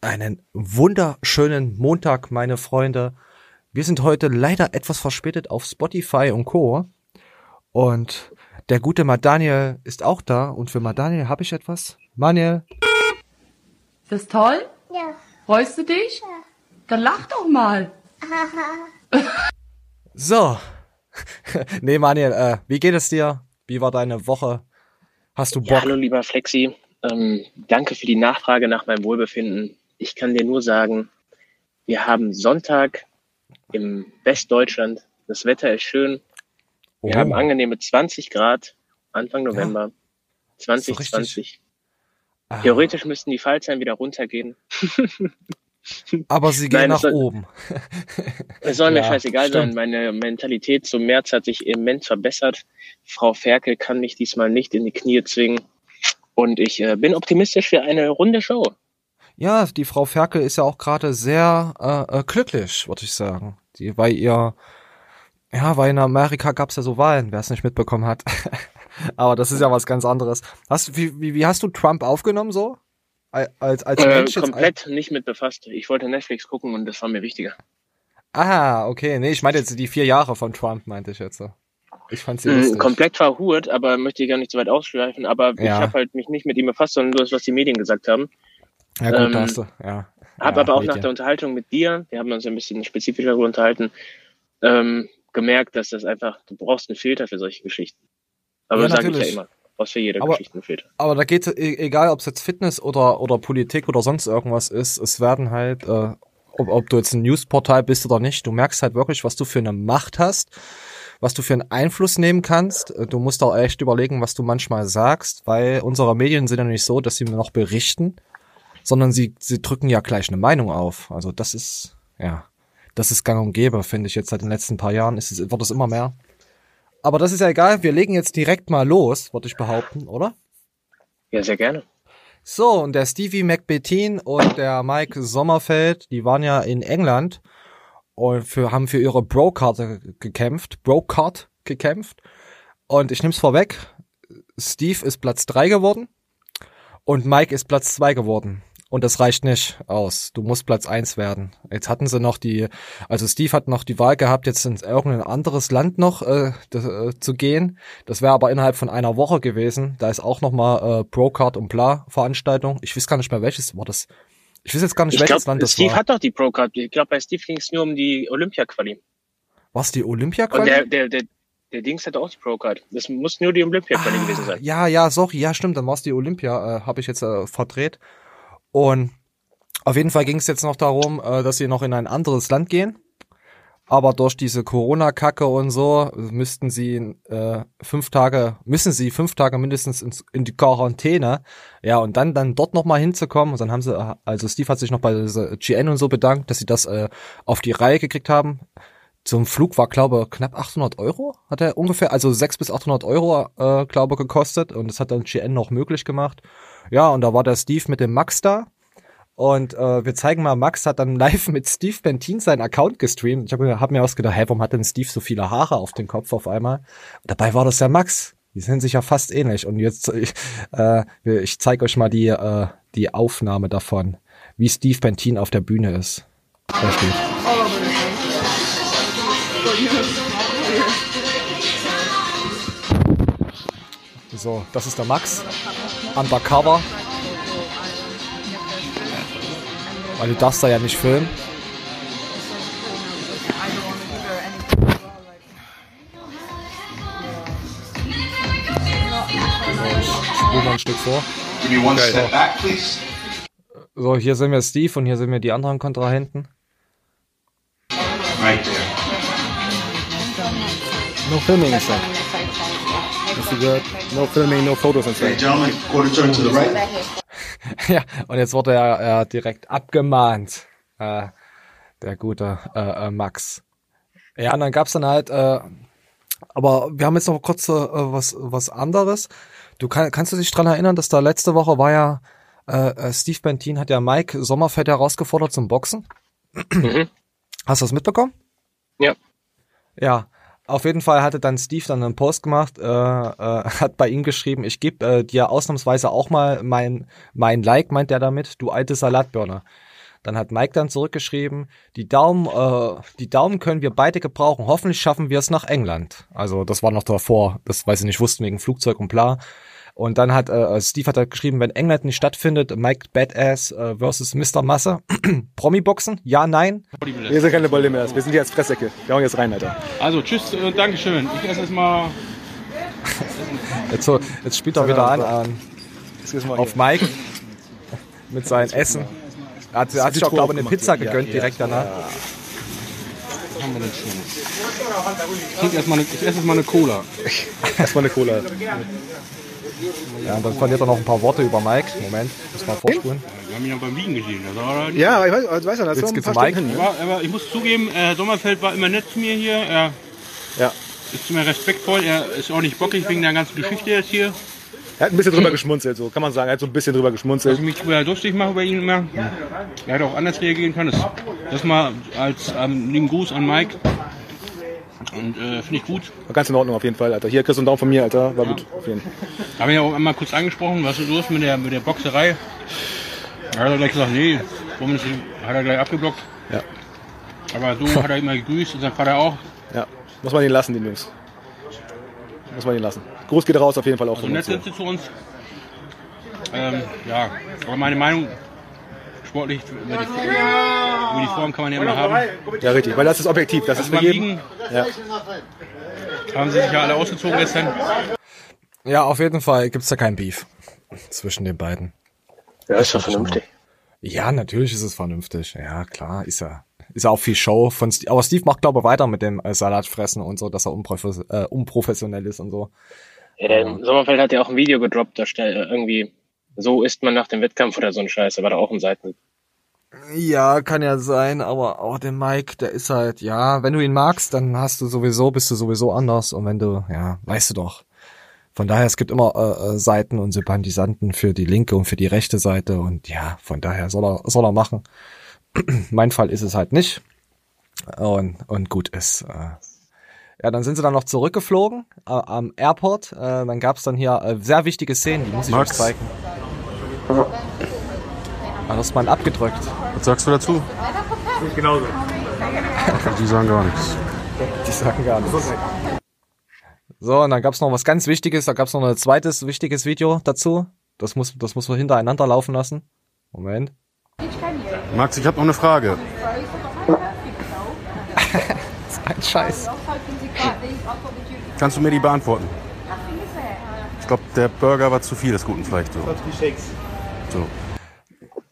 Einen wunderschönen Montag, meine Freunde. Wir sind heute leider etwas verspätet auf Spotify und Co. Und der gute Madaniel ist auch da. Und für Madaniel habe ich etwas. Maniel. Ist das toll? Ja. Freust du dich? Ja. Dann lach doch mal. So. nee, Maniel, äh, wie geht es dir? Wie war deine Woche? Hast du Bock? Ja, hallo lieber Flexi. Ähm, danke für die Nachfrage nach meinem Wohlbefinden. Ich kann dir nur sagen, wir haben Sonntag im Westdeutschland. Das Wetter ist schön. Wir Oh. haben angenehme 20 Grad Anfang November So richtig. 2020. Ah, Theoretisch müssten die Fallzahlen wieder runtergehen. Aber sie gehen Nein, nach soll- oben. Es soll mir Ja, scheißegal sein. stimmt. Meine Mentalität zum März hat sich immens verbessert. Frau Ferkel kann mich diesmal nicht in die Knie zwingen. Und ich äh, bin optimistisch für eine runde Show. Ja, die Frau Ferkel ist ja auch gerade sehr äh, äh, glücklich, würde ich sagen. Die, weil ihr, ja, weil in Amerika gab's ja so Wahlen, wer es nicht mitbekommen hat. Aber das ist ja was ganz anderes. Hast, wie, wie, wie hast du Trump aufgenommen so? Al- Als, als Äh, Mensch komplett nicht mit befasst. Ich wollte Netflix gucken und das war mir wichtiger. Ah, okay. Nee, ich meinte jetzt die vier Jahre von Trump, meinte ich jetzt. Ich fand sie Mhm, lustig. komplett verhurt, aber möchte ich gar nicht so weit ausschweifen. Aber ich Ja. habe halt mich nicht mit ihm befasst, sondern nur das, was die Medien gesagt haben. Ja gut, ähm, da hast du, ja. Hab ja, aber auch nach Medien. der Unterhaltung mit dir, wir haben uns ein bisschen spezifischer unterhalten, ähm, gemerkt, dass das einfach, du brauchst einen Filter für solche Geschichten. Aber Ja, das sage ich ja immer. Brauchst für jede Aber- Geschichte einen Filter. Aber da geht egal, ob es jetzt Fitness oder oder Politik oder sonst irgendwas ist, es werden halt, äh, ob, ob du jetzt ein Newsportal bist oder nicht, du merkst halt wirklich, was du für eine Macht hast, was du für einen Einfluss nehmen kannst. Äh, Du musst auch echt überlegen, was du manchmal sagst, weil unsere Medien sind ja nicht so, dass sie noch berichten, sondern sie sie drücken ja gleich eine Meinung auf. Also das ist ja, das ist gang und gäbe, finde ich jetzt seit den letzten paar Jahren ist es wird es immer mehr. Aber das ist ja egal, wir legen jetzt direkt mal los, würde ich behaupten, oder? Ja, sehr gerne. So, und der Stevie McBettin und der Mike Sommerfeld, die waren ja in England und für, haben für ihre Bro-Karte gekämpft, Bro-Card gekämpft. Und ich nehm's vorweg, Steve ist Platz drei geworden und Mike ist Platz zwei geworden. Und das reicht nicht aus. Du musst Platz eins werden. Jetzt hatten sie noch die, also Steve hat noch die Wahl gehabt, jetzt in irgendein anderes Land noch äh, äh, zu gehen. Das wäre aber innerhalb von einer Woche gewesen. Da ist auch noch mal äh, Pro-Card und bla Veranstaltung. Ich weiß gar nicht mehr welches war das. Ich weiß jetzt gar nicht Ich welches glaube, Land das Steve war. hat doch die Pro-Card. Ich glaube, bei Steve ging es nur um die Olympia-Quali. Was die olympia Und der, der, der, der Dings hatte auch die Pro-Card. Das muss nur die Olympia-Quali gewesen sein. Ah, Ja, ja, sorry, ja, stimmt, dann war's die Olympia, äh, habe ich jetzt äh, verdreht. Und auf jeden Fall ging es jetzt noch darum, äh, dass sie noch in ein anderes Land gehen. Aber durch diese Corona-Kacke und so müssten sie äh, fünf Tage, müssen sie fünf Tage mindestens ins, in die Quarantäne. Ja, und dann dann dort noch mal hinzukommen. Und dann haben sie, äh, also Steve hat sich noch bei dieser GN und so bedankt, dass sie das äh, auf die Reihe gekriegt haben. Zum Flug war, glaube knapp 800 Euro, hat er ungefähr, also 600 bis 800 Euro, äh, glaube gekostet. Und das hat dann GN noch möglich gemacht. Ja, und da war der Steve mit dem Max da. Und äh, wir zeigen mal, Max hat dann live mit Steve Bentin seinen Account gestreamt. Ich habe hab mir ausgedacht, hey, warum hat denn Steve so viele Haare auf dem Kopf auf einmal? Und dabei war das der Max. Die sind sich ja fast ähnlich. Und jetzt, äh, ich zeige euch mal die, äh, die Aufnahme davon, wie Steve Bentin auf der Bühne ist. Da. So, das ist der Max. Undercover. Weil du darfst da ja nicht filmen. Ich spule mal ein Stück vor. So, hier sehen wir Steve und hier sehen wir die anderen Kontrahenten. Right there. No filming inside. That's good. No filming, no photos Okay, inside. gentlemen, quarter turn to the right. Ja, und jetzt wurde er äh, direkt abgemahnt. Äh, der gute äh, äh, Max. Ja, und dann gab's dann halt, äh, aber wir haben jetzt noch kurz äh, was was anderes. Du kann, kannst du dich dran erinnern, dass da letzte Woche war ja äh, äh, Steve Bentin hat ja Mike Sommerfeld herausgefordert zum Boxen. Mhm. Hast du das mitbekommen? Ja. Ja. Auf jeden Fall hatte dann Steve dann einen Post gemacht, äh, äh, hat bei ihm geschrieben, ich gebe äh, dir ausnahmsweise auch mal mein, mein Like, meint er damit, du alte Salatbirne. Dann hat Mike dann zurückgeschrieben, die Daumen, äh, die Daumen können wir beide gebrauchen. Hoffentlich schaffen wir es nach England. Also das war noch davor, das weiß ich nicht, wussten wegen Flugzeug und bla. Und dann hat äh, Steve hat halt geschrieben, wenn England nicht stattfindet, Mike Badass äh, versus Mr. Masse. Promi-Boxen? Ja, nein. Wir sind keine Bolde mehr. Wir sind hier als Fresssäcke. Wir hauen jetzt rein, Alter. Also tschüss und Dankeschön. Ich esse jetzt mal. Jetzt, so, jetzt spielt er wieder an, an auf. Mike mit seinem Essen. Er hat, hat sich auch, glaube ich, eine Pizza gegönnt direkt danach. Was haben wir denn Schönes? Ich, trinke erst mal eine, ich esse jetzt mal eine Cola. Erstmal eine Cola. Ja, und dann verliert er noch ein paar Worte über Mike. Moment, muss mal vorspulen. Wir haben ihn ja beim Wiegen gesehen. Das war Ja, ich weiß, also weiß ja, das ist Jetzt geht's um Mike. Hin. Ne? Aber, aber ich muss zugeben, äh, Herr Sommerfeld war immer nett zu mir hier. Er Ja. ist zu mir respektvoll. Er ist auch nicht bockig wegen der ganzen Geschichte jetzt hier. Er hat ein bisschen drüber geschmunzelt, so kann man sagen. Er hat so ein bisschen drüber Dass geschmunzelt. ich mich drüber lustig mache bei ihm immer. Er hätte auch anders reagieren können. Das, das mal als ähm, lieben Gruß an Mike. Und äh, finde ich gut. War ganz in Ordnung auf jeden Fall, Alter. Hier, kriegst du einen Daumen von mir, Alter. War gut. Auf jeden Fall. Habe ich ja auch einmal kurz angesprochen, was ist los mit der, mit der Boxerei? Da hat er gleich gesagt, nee, warum ist, hat er gleich abgeblockt. Ja. Aber so hat er immer gegrüßt und sein Vater auch. Ja. Muss man den lassen, den Jungs. Muss man den lassen. Gruß geht raus auf jeden Fall auch Also nett sind sie zu uns. Ähm, ja, aber meine Meinung, sportlich, über die, über die Form kann man ja immer haben. Ja, richtig. Weil das ist objektiv. Das ist für jeden. Ja. haben sie sich ja alle ausgezogen gestern. Ja, auf jeden Fall gibt's da kein Beef zwischen den beiden. Ja, ist doch vernünftig. Ja, natürlich ist es vernünftig. Ja, klar, ist ja. Ist ja auch viel Show von Steve. Aber Steve macht, glaube ich, weiter mit dem äh, Salatfressen und so, dass er unprofes äh, unprofessionell ist und so. Ähm, Sommerfeld hat ja auch ein Video gedroppt, da steht äh, irgendwie, so isst man nach dem Wettkampf oder so ein Scheiß, war da auch ein Seiten. Ja, kann ja sein, aber auch der Mike, der ist halt, ja, wenn du ihn magst, dann hast du sowieso, bist du sowieso anders und wenn du, ja, weißt du doch. Von daher, es gibt immer äh, äh, Seiten und Sympathisanten für die linke und für die rechte Seite und ja, von daher soll er, soll er machen. mein Fall ist es halt nicht. Und, und gut ist. Äh, ja, dann sind sie dann noch zurückgeflogen äh, am Airport. Äh, dann gab's dann hier äh, sehr wichtige Szenen, die muss ich Max. euch zeigen. Ah, das ist mal abgedrückt. Was sagst du dazu? Genauso. Die sagen gar nichts. Die sagen gar nichts. So, und dann gab's noch was ganz Wichtiges. Da gab's noch ein zweites wichtiges Video dazu. Das muss, das muss man hintereinander laufen lassen. Moment. Max, ich habe noch eine Frage. Ein Scheiß. Kannst du mir die beantworten? Ich glaube, der Burger war zu viel des Guten vielleicht so. So.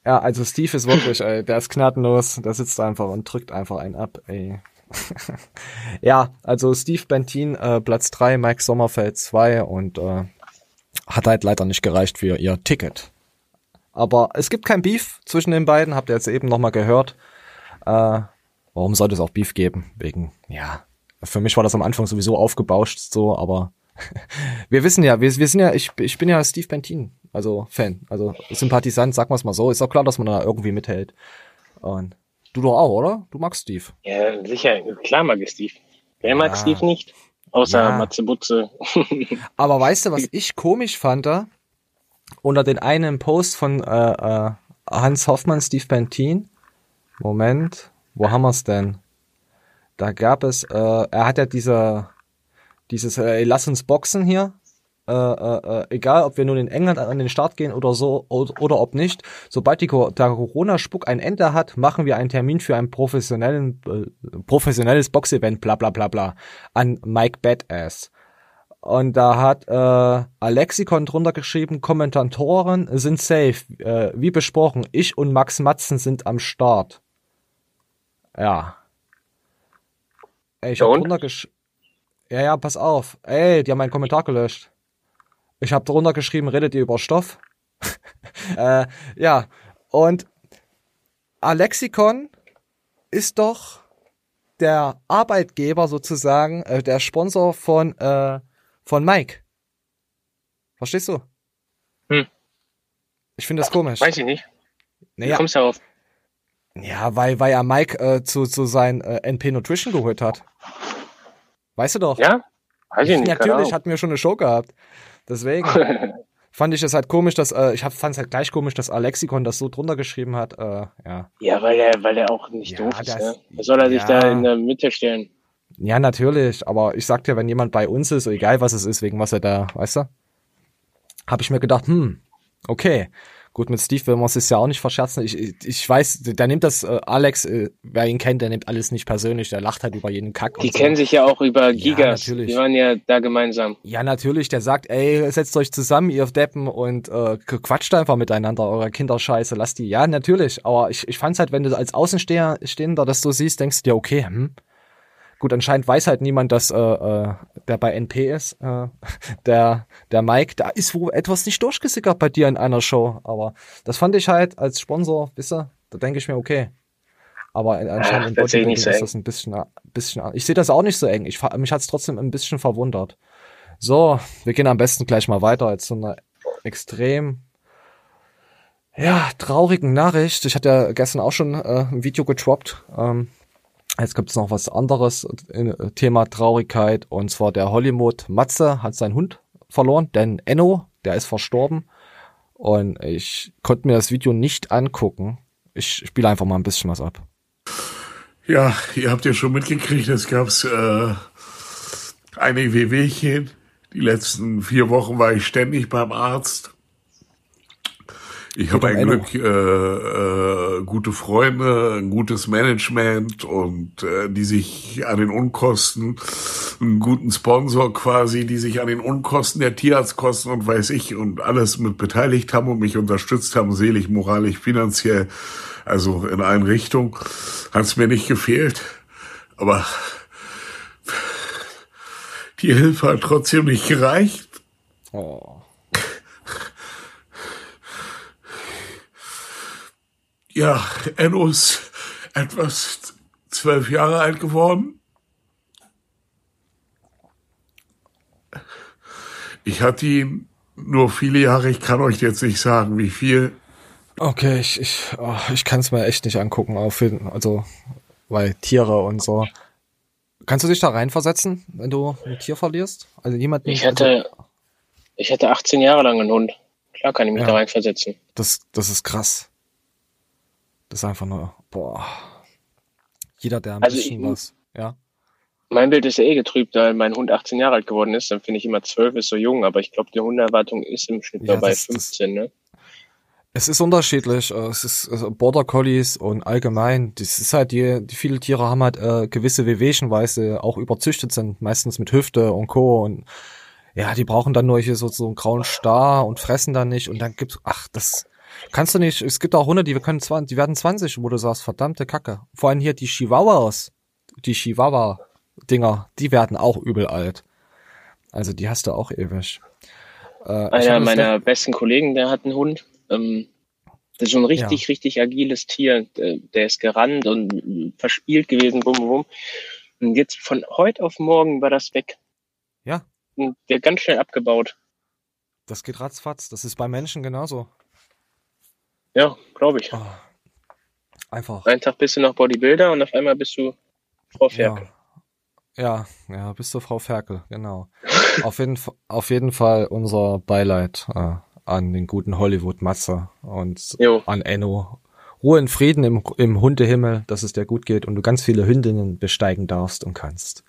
Ja, also Steve ist wirklich, ey, der ist gnadenlos. Der sitzt einfach und drückt einfach einen ab, ey. ja, also Steve Bentin, äh, Platz drei, Mike Sommerfeld zwei und äh, hat halt leider nicht gereicht für ihr Ticket. Aber es gibt kein Beef zwischen den beiden, habt ihr jetzt eben nochmal gehört. Äh, warum sollte es auch Beef geben? Wegen, ja, für mich war das am Anfang sowieso aufgebauscht so, aber wir wissen ja, wir, wir sind ja, ich, ich bin ja Steve Bentin, also Fan, also Sympathisant, sag mal's mal so. Ist auch klar, dass man da irgendwie mithält. Und du doch auch, oder? Du magst Steve. Ja, sicher, klar mag ich Steve. Wer mag Ja. Steve nicht? Außer Ja. Matze Butze. Aber weißt du, was ich komisch fand da? Unter den einen Post von äh, äh, Hans Hoffmann, Steve Bentin. Moment, wo haben wir's denn? Da gab es, äh, er hat ja diese, dieses, äh, lass uns boxen hier. Äh, äh, äh, egal, ob wir nun in England an den Start gehen oder so oder, oder ob nicht, sobald die, der Corona-Spuck ein Ende hat, machen wir einen Termin für ein professionellen, äh, professionelles Boxevent, bla bla bla bla, an Mike Badass. Und da hat äh, Alexikon drunter geschrieben, Kommentatoren sind safe. Äh, wie besprochen, ich und Max Matzen sind am Start. Ja. Ey, ich Ja hab und? drunter gesch... Ja, ja, pass auf. Ey, die haben meinen Kommentar gelöscht. Ich habe drunter geschrieben, redet ihr über Stoff? äh, ja, und Alexikon ist doch der Arbeitgeber sozusagen, äh, der Sponsor von, äh, von Mike. Verstehst du? Hm. Ich finde das komisch. Weiß ich nicht. Wie Naja, kommst du darauf? ja, weil, weil er Mike äh, zu, zu sein äh, NP Nutrition geholt hat. Weißt du doch. Ja? Weiß ich nicht. Natürlich hatten wir schon eine Show gehabt. Deswegen fand ich es halt komisch, dass äh, ich fand es halt gleich komisch, dass Alexikon das so drunter geschrieben hat. Äh, ja. Ja, weil er, weil er auch nicht Ja, doof ist, ne? Was soll er sich ja. da in der Mitte stellen? ja, natürlich. Aber ich sag dir, wenn jemand bei uns ist, egal was es ist, wegen was er da, weißt du, habe ich mir gedacht, hm, okay. Gut, mit Steve will man es ja auch nicht verscherzen. Ich, ich, weiß, der nimmt das, äh, Alex, äh, wer ihn kennt, der nimmt alles nicht persönlich. Der lacht halt über jeden Kack. Die so. kennen sich ja auch über Gigas. natürlich. Die waren ja da gemeinsam. Ja, natürlich, der sagt, ey, setzt euch zusammen, ihr Deppen, und äh, quatscht einfach miteinander, eure Kinderscheiße, lasst die. Ja, natürlich, aber ich, ich fand's halt, wenn du als Außenstehender Stehender das so siehst, denkst du dir, okay, hm. Gut, anscheinend weiß halt niemand, dass äh, äh, der bei NP ist, äh, der, der Mike, da ist wohl etwas nicht durchgesickert bei dir in einer Show, aber das fand ich halt als Sponsor, wisst ihr, da denke ich mir, okay. Aber in- anscheinend sehe ich Bodybuilding ist eng. das ein bisschen, ein bisschen, ich sehe das auch nicht so eng. Ich, mich hat's trotzdem ein bisschen verwundert. So, wir gehen am besten gleich mal weiter als so eine extrem ja, traurigen Nachricht. Ich hatte ja gestern auch schon äh, ein Video getroppt. Ähm, jetzt gibt's noch was anderes, äh, Thema Traurigkeit. Und zwar der Hollywood Matze hat seinen Hund verloren, denn Enno, der ist verstorben. Und ich konnte mir das Video nicht angucken. Ich spiele einfach mal ein bisschen was ab. Ja, ihr habt ja schon mitgekriegt, es gab äh, einige Wehwehchen. Die letzten vier Wochen war ich ständig beim Arzt. Ich habe ein. Glück, äh, äh, gute Freunde, ein gutes Management und äh, die sich an den Unkosten, einen guten Sponsor quasi, die sich an den Unkosten der Tierarztkosten und weiß ich und alles mit beteiligt haben und mich unterstützt haben, seelisch, moralisch, finanziell, also in allen Richtungen, hat es mir nicht gefehlt. Aber die Hilfe hat trotzdem nicht gereicht. Oh. Ja, Enno ist etwas zwölf Jahre alt geworden. Ich hatte ihn nur viele Jahre, ich kann euch jetzt nicht sagen, wie viel. Okay, ich, ich, oh, ich kann es mir echt nicht angucken, auf jeden, also, weil Tiere und so. Kannst du dich da reinversetzen, wenn du ein Tier verlierst? Also jemanden. Ich hatte, ich hatte 18 Jahre lang einen Hund. Klar kann ich mich Ja. da reinversetzen. Das, das ist krass. Das ist einfach nur, boah. Jeder, der ein Also bisschen ich- was, ja. Mein Bild ist ja eh getrübt, weil mein Hund 18 Jahre alt geworden ist. Dann finde ich immer 12 ist so jung, aber ich glaube, die Hundeerwartung ist im Schnitt Ja, dabei das- das- 15, ne? Es ist unterschiedlich. äh, Es ist also Border Collies und allgemein. Das ist halt die, die viele Tiere haben halt äh, gewisse Wehwehchen, weil sie auch überzüchtet sind, meistens mit Hüfte und Co. Und ja, die brauchen dann nur hier so, so einen grauen Star und fressen dann nicht. Und dann gibt's, ach, das kannst du nicht. Es gibt auch Hunde, die wir können 20, die werden 20, wo du sagst, verdammte Kacke. Vor allem hier die Chihuahuas, die Chihuahua-Dinger, die werden auch übel alt. Also die hast du auch ewig. Äh, Einer meiner besten Kollegen, der hat einen Hund. Ähm, das ist so ein richtig, richtig agiles Tier. Der, ist gerannt und verspielt gewesen, bum, bum, bum. Und jetzt von heute auf morgen war das weg. Ja. Und der ganz schnell abgebaut. Das geht ratzfatz. Das ist bei Menschen genauso. Ja, glaube ich. Oh, einfach. Einen Tag bist du noch Bodybuilder und auf einmal bist du Frau Ferkel. Ja, ja, ja, bist du Frau Ferkel, genau. auf, jeden, auf jeden Fall unser Beileid äh, an den guten Hollywood Matze und Jo. an Enno. Ruhe in Frieden im, im Hundehimmel, dass es dir gut geht und du ganz viele Hündinnen besteigen darfst und kannst.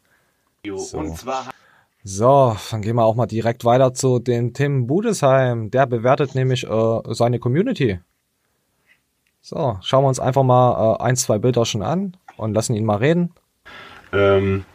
So. Und zwar So, dann gehen wir auch mal direkt weiter zu dem Tim Budesheim. Der bewertet nämlich äh, seine Community. So, schauen wir uns einfach mal äh, ein, zwei Bilder schon an und lassen ihn mal reden. ähm,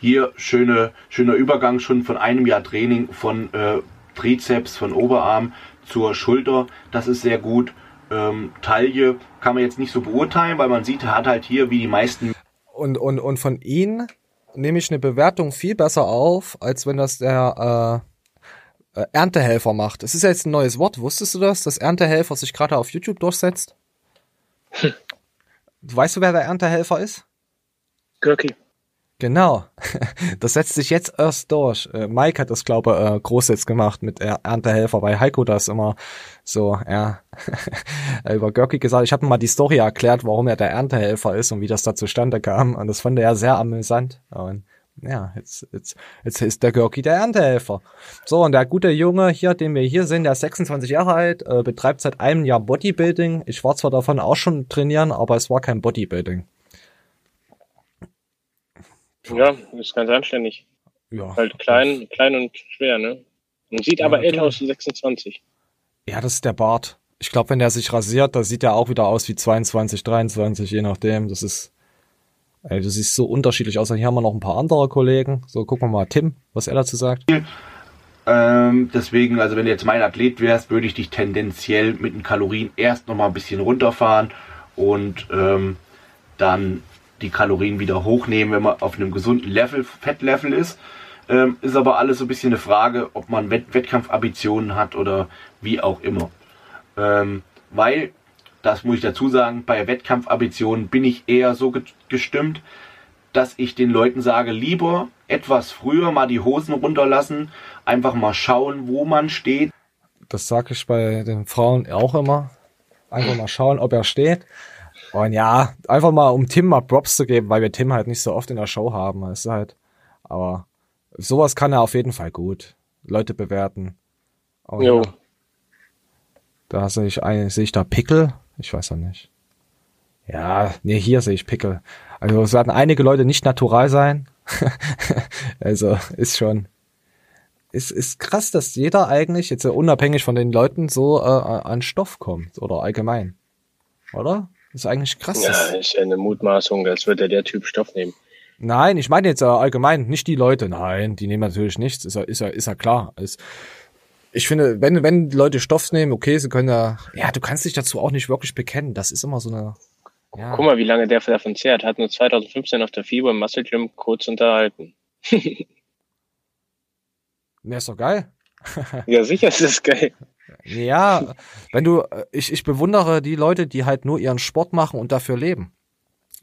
hier schöne, schöner Übergang schon von einem Jahr Training von äh, Trizeps, von Oberarm zur Schulter. Das ist sehr gut. Ähm, Taille kann man jetzt nicht so beurteilen, weil man sieht, er hat halt hier wie die meisten Und, und, und von ihm nehme ich eine Bewertung viel besser auf, als wenn das der äh, äh, Erntehelfer macht. Es ist ja jetzt ein neues Wort. Wusstest du das, dass Erntehelfer sich gerade auf YouTube durchsetzt? weißt du, wer der Erntehelfer ist? Görki. Genau. Das setzt sich jetzt erst durch. Äh, Mike hat das, glaube ich, äh, groß jetzt gemacht mit Er- Erntehelfer, weil Heiko das immer so, ja, über Görki gesagt. Ich habe ihm mal die Story erklärt, warum er der Erntehelfer ist und wie das da zustande kam. Und das fand er sehr amüsant. Und ja, jetzt, jetzt, jetzt ist der Görki der Erntehelfer. So, und der gute Junge hier, den wir hier sehen, der ist 26 Jahre alt, äh, betreibt seit einem Jahr Bodybuilding. Ich war zwar davon auch schon trainieren, aber es war kein Bodybuilding. Ja, ist ganz anständig. Ja. Halt klein, klein und schwer, ne? Und sieht Ja, aber älter aus wie 26. Ja, das ist der Bart. Ich glaube, wenn der sich rasiert, da sieht er auch wieder aus wie 22, 23, je nachdem. Das ist, ey, du siehst so unterschiedlich aus. Hier haben wir noch ein paar andere Kollegen. So, gucken wir mal Tim, was er dazu sagt. Ähm, deswegen, also wenn du jetzt mein Athlet wärst, würde ich dich tendenziell mit den Kalorien erst nochmal ein bisschen runterfahren und ähm, dann die Kalorien wieder hochnehmen, wenn man auf einem gesunden Level, Fettlevel ist. Ähm, ist aber alles so ein bisschen eine Frage, ob man Wett Wettkampfambitionen hat oder wie auch immer. Ähm, weil, das muss ich dazu sagen, bei Wettkampfambitionen bin ich eher so gestimmt, dass ich den Leuten sage, lieber etwas früher mal die Hosen runterlassen, einfach mal schauen, wo man steht. Das sage ich bei den Frauen auch immer. Einfach mal schauen, ob er steht. Und ja, einfach mal, um Tim mal Props zu geben, weil wir Tim halt nicht so oft in der Show haben. Ist halt, aber sowas kann er auf jeden Fall gut. Leute bewerten. Oh, Jo. ja. Da sehe ich, ein- sehe ich da Pickel? Ich weiß ja nicht. Ja, nee, hier sehe ich Pickel. Also es werden einige Leute nicht natural sein. also ist schon, ist, ist krass, dass jeder eigentlich, jetzt unabhängig von den Leuten, so äh, an Stoff kommt oder allgemein. Oder? Ist eigentlich krass. Ja, ist ja eine Mutmaßung, als würde der Typ Stoff nehmen. Nein, ich meine jetzt äh, allgemein, nicht die Leute. Nein, die nehmen natürlich nichts. Ist ja, ist ja, ist ja klar. Ist, ich finde, wenn, wenn Leute Stoff nehmen, okay, sie können ja, ja, du kannst dich dazu auch nicht wirklich bekennen. Das ist immer so eine, ja. Guck mal, wie lange der davon zehrt. Hat uns 2015 auf der FIBO im Muscle Gym kurz unterhalten. Nee, ist doch geil. Ja, sicher ist das geil. Ja, wenn du, ich, ich bewundere die Leute, die halt nur ihren Sport machen und dafür leben.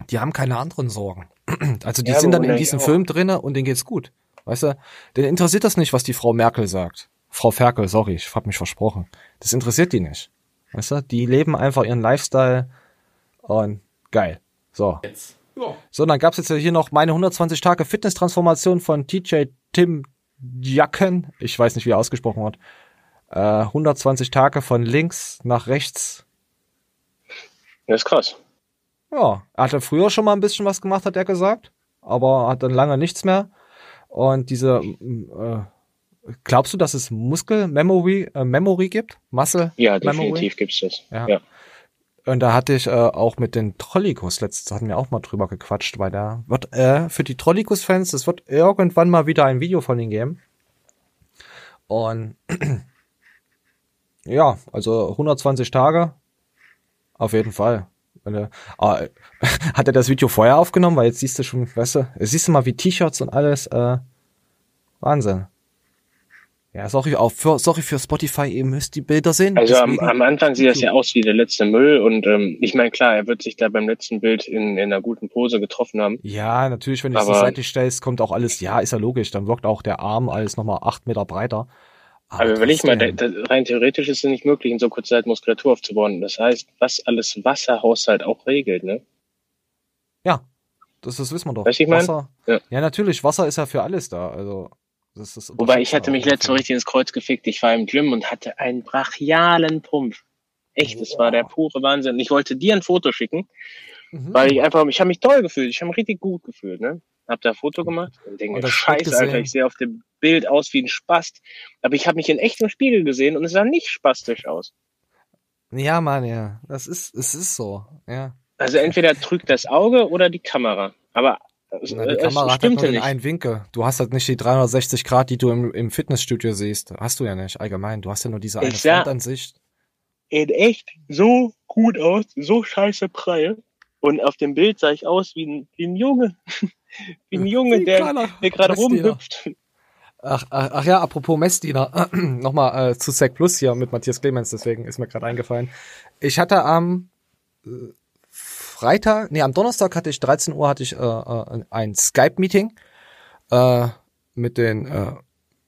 Die haben keine anderen Sorgen. Also die Ja, sind dann in diesem. Film drinne und denen geht's gut. Weißt du, denen interessiert das nicht, was die Frau Merkel sagt. Frau Ferkel, sorry, ich hab mich versprochen. Das interessiert die nicht. Weißt du, die leben einfach ihren Lifestyle und geil. So. So, dann gab's jetzt hier noch meine 120 Tage Fitness-Transformation von TJ Tim Jacken. Ich weiß nicht, wie er ausgesprochen wird. Äh, 120 Tage von links nach rechts. Das ist krass. Ja, er hatte früher schon mal ein bisschen was gemacht, hat er gesagt. Aber hat dann lange nichts mehr. Und diese, äh, glaubst du, dass es Muskel-Memory äh, Memory gibt? Muscle? Ja, Memory? definitiv gibt's das. Ja. ja. Und da hatte ich äh, auch mit den Trollikus, letztes hatten wir auch mal drüber gequatscht, weil da wird äh, für die Trollikus-Fans, es wird irgendwann mal wieder ein Video von ihnen geben. Und ja, also 120 Tage, auf jeden Fall. Du, ah, hat er das Video vorher aufgenommen? Weil jetzt siehst du schon, weißt du, siehst du mal wie T-Shirts und alles, äh, Wahnsinn. Ja, sorry, auch für, sorry für Spotify, ihr müsst die Bilder sehen. Also am, am Anfang sieht das ja aus wie der letzte Müll und ähm, ich meine, klar, er wird sich da beim letzten Bild in, in einer guten Pose getroffen haben. Ja, natürlich, wenn du es Aber- zur Seite stellst, kommt auch alles, ja, ist ja logisch, dann wirkt auch der Arm alles nochmal acht Meter breiter. Aber überleg mal, da, trotzdem. da, rein theoretisch ist es nicht möglich, in so kurzer Zeit Muskulatur aufzubauen. Das heißt, was alles Wasserhaushalt auch regelt, ne? Ja, das, das wissen wir doch. Weißt du, ich mein? Wasser, Ja. ja. natürlich, Wasser ist ja für alles da, also, Wobei ich hatte mich letztes Mal richtig ins Kreuz gefickt. Ich war im Gym und hatte einen brachialen Pump. Echt, das war der pure Wahnsinn. Ich wollte dir ein Foto schicken, Mhm. weil ich einfach, ich habe mich toll gefühlt. Ich habe mich richtig gut gefühlt, ne? Hab da ein Foto gemacht und denke, Und das scheiße, Alter, ich sehe auf dem Bild aus wie ein Spast. Aber ich habe mich in echtem Spiegel gesehen und es sah nicht spastisch aus. Ja, Mann, ja, das ist, es ist so, ja. Also entweder trügt das Auge oder die Kamera. Aber Na, die es Kamera hat halt nur den nicht. einen Winkel. Du hast halt nicht die 360 Grad, die du im, im Fitnessstudio siehst. Hast du ja nicht, allgemein. Du hast ja nur diese eine Frontansicht. in echt so gut aus, so scheiße prall. Und auf dem Bild sah ich aus wie ein, wie ein Junge. wie ein Junge, Wie ein der, der gerade rumhüpft. Ach, ach, ach ja, apropos Messdiener, nochmal äh, zu Sec Plus hier mit Matthias Clemens, deswegen ist mir gerade eingefallen. Ich hatte am äh, Freitag, nee, am Donnerstag hatte ich 13 Uhr hatte ich äh, äh, ein Skype-Meeting äh, mit den, äh,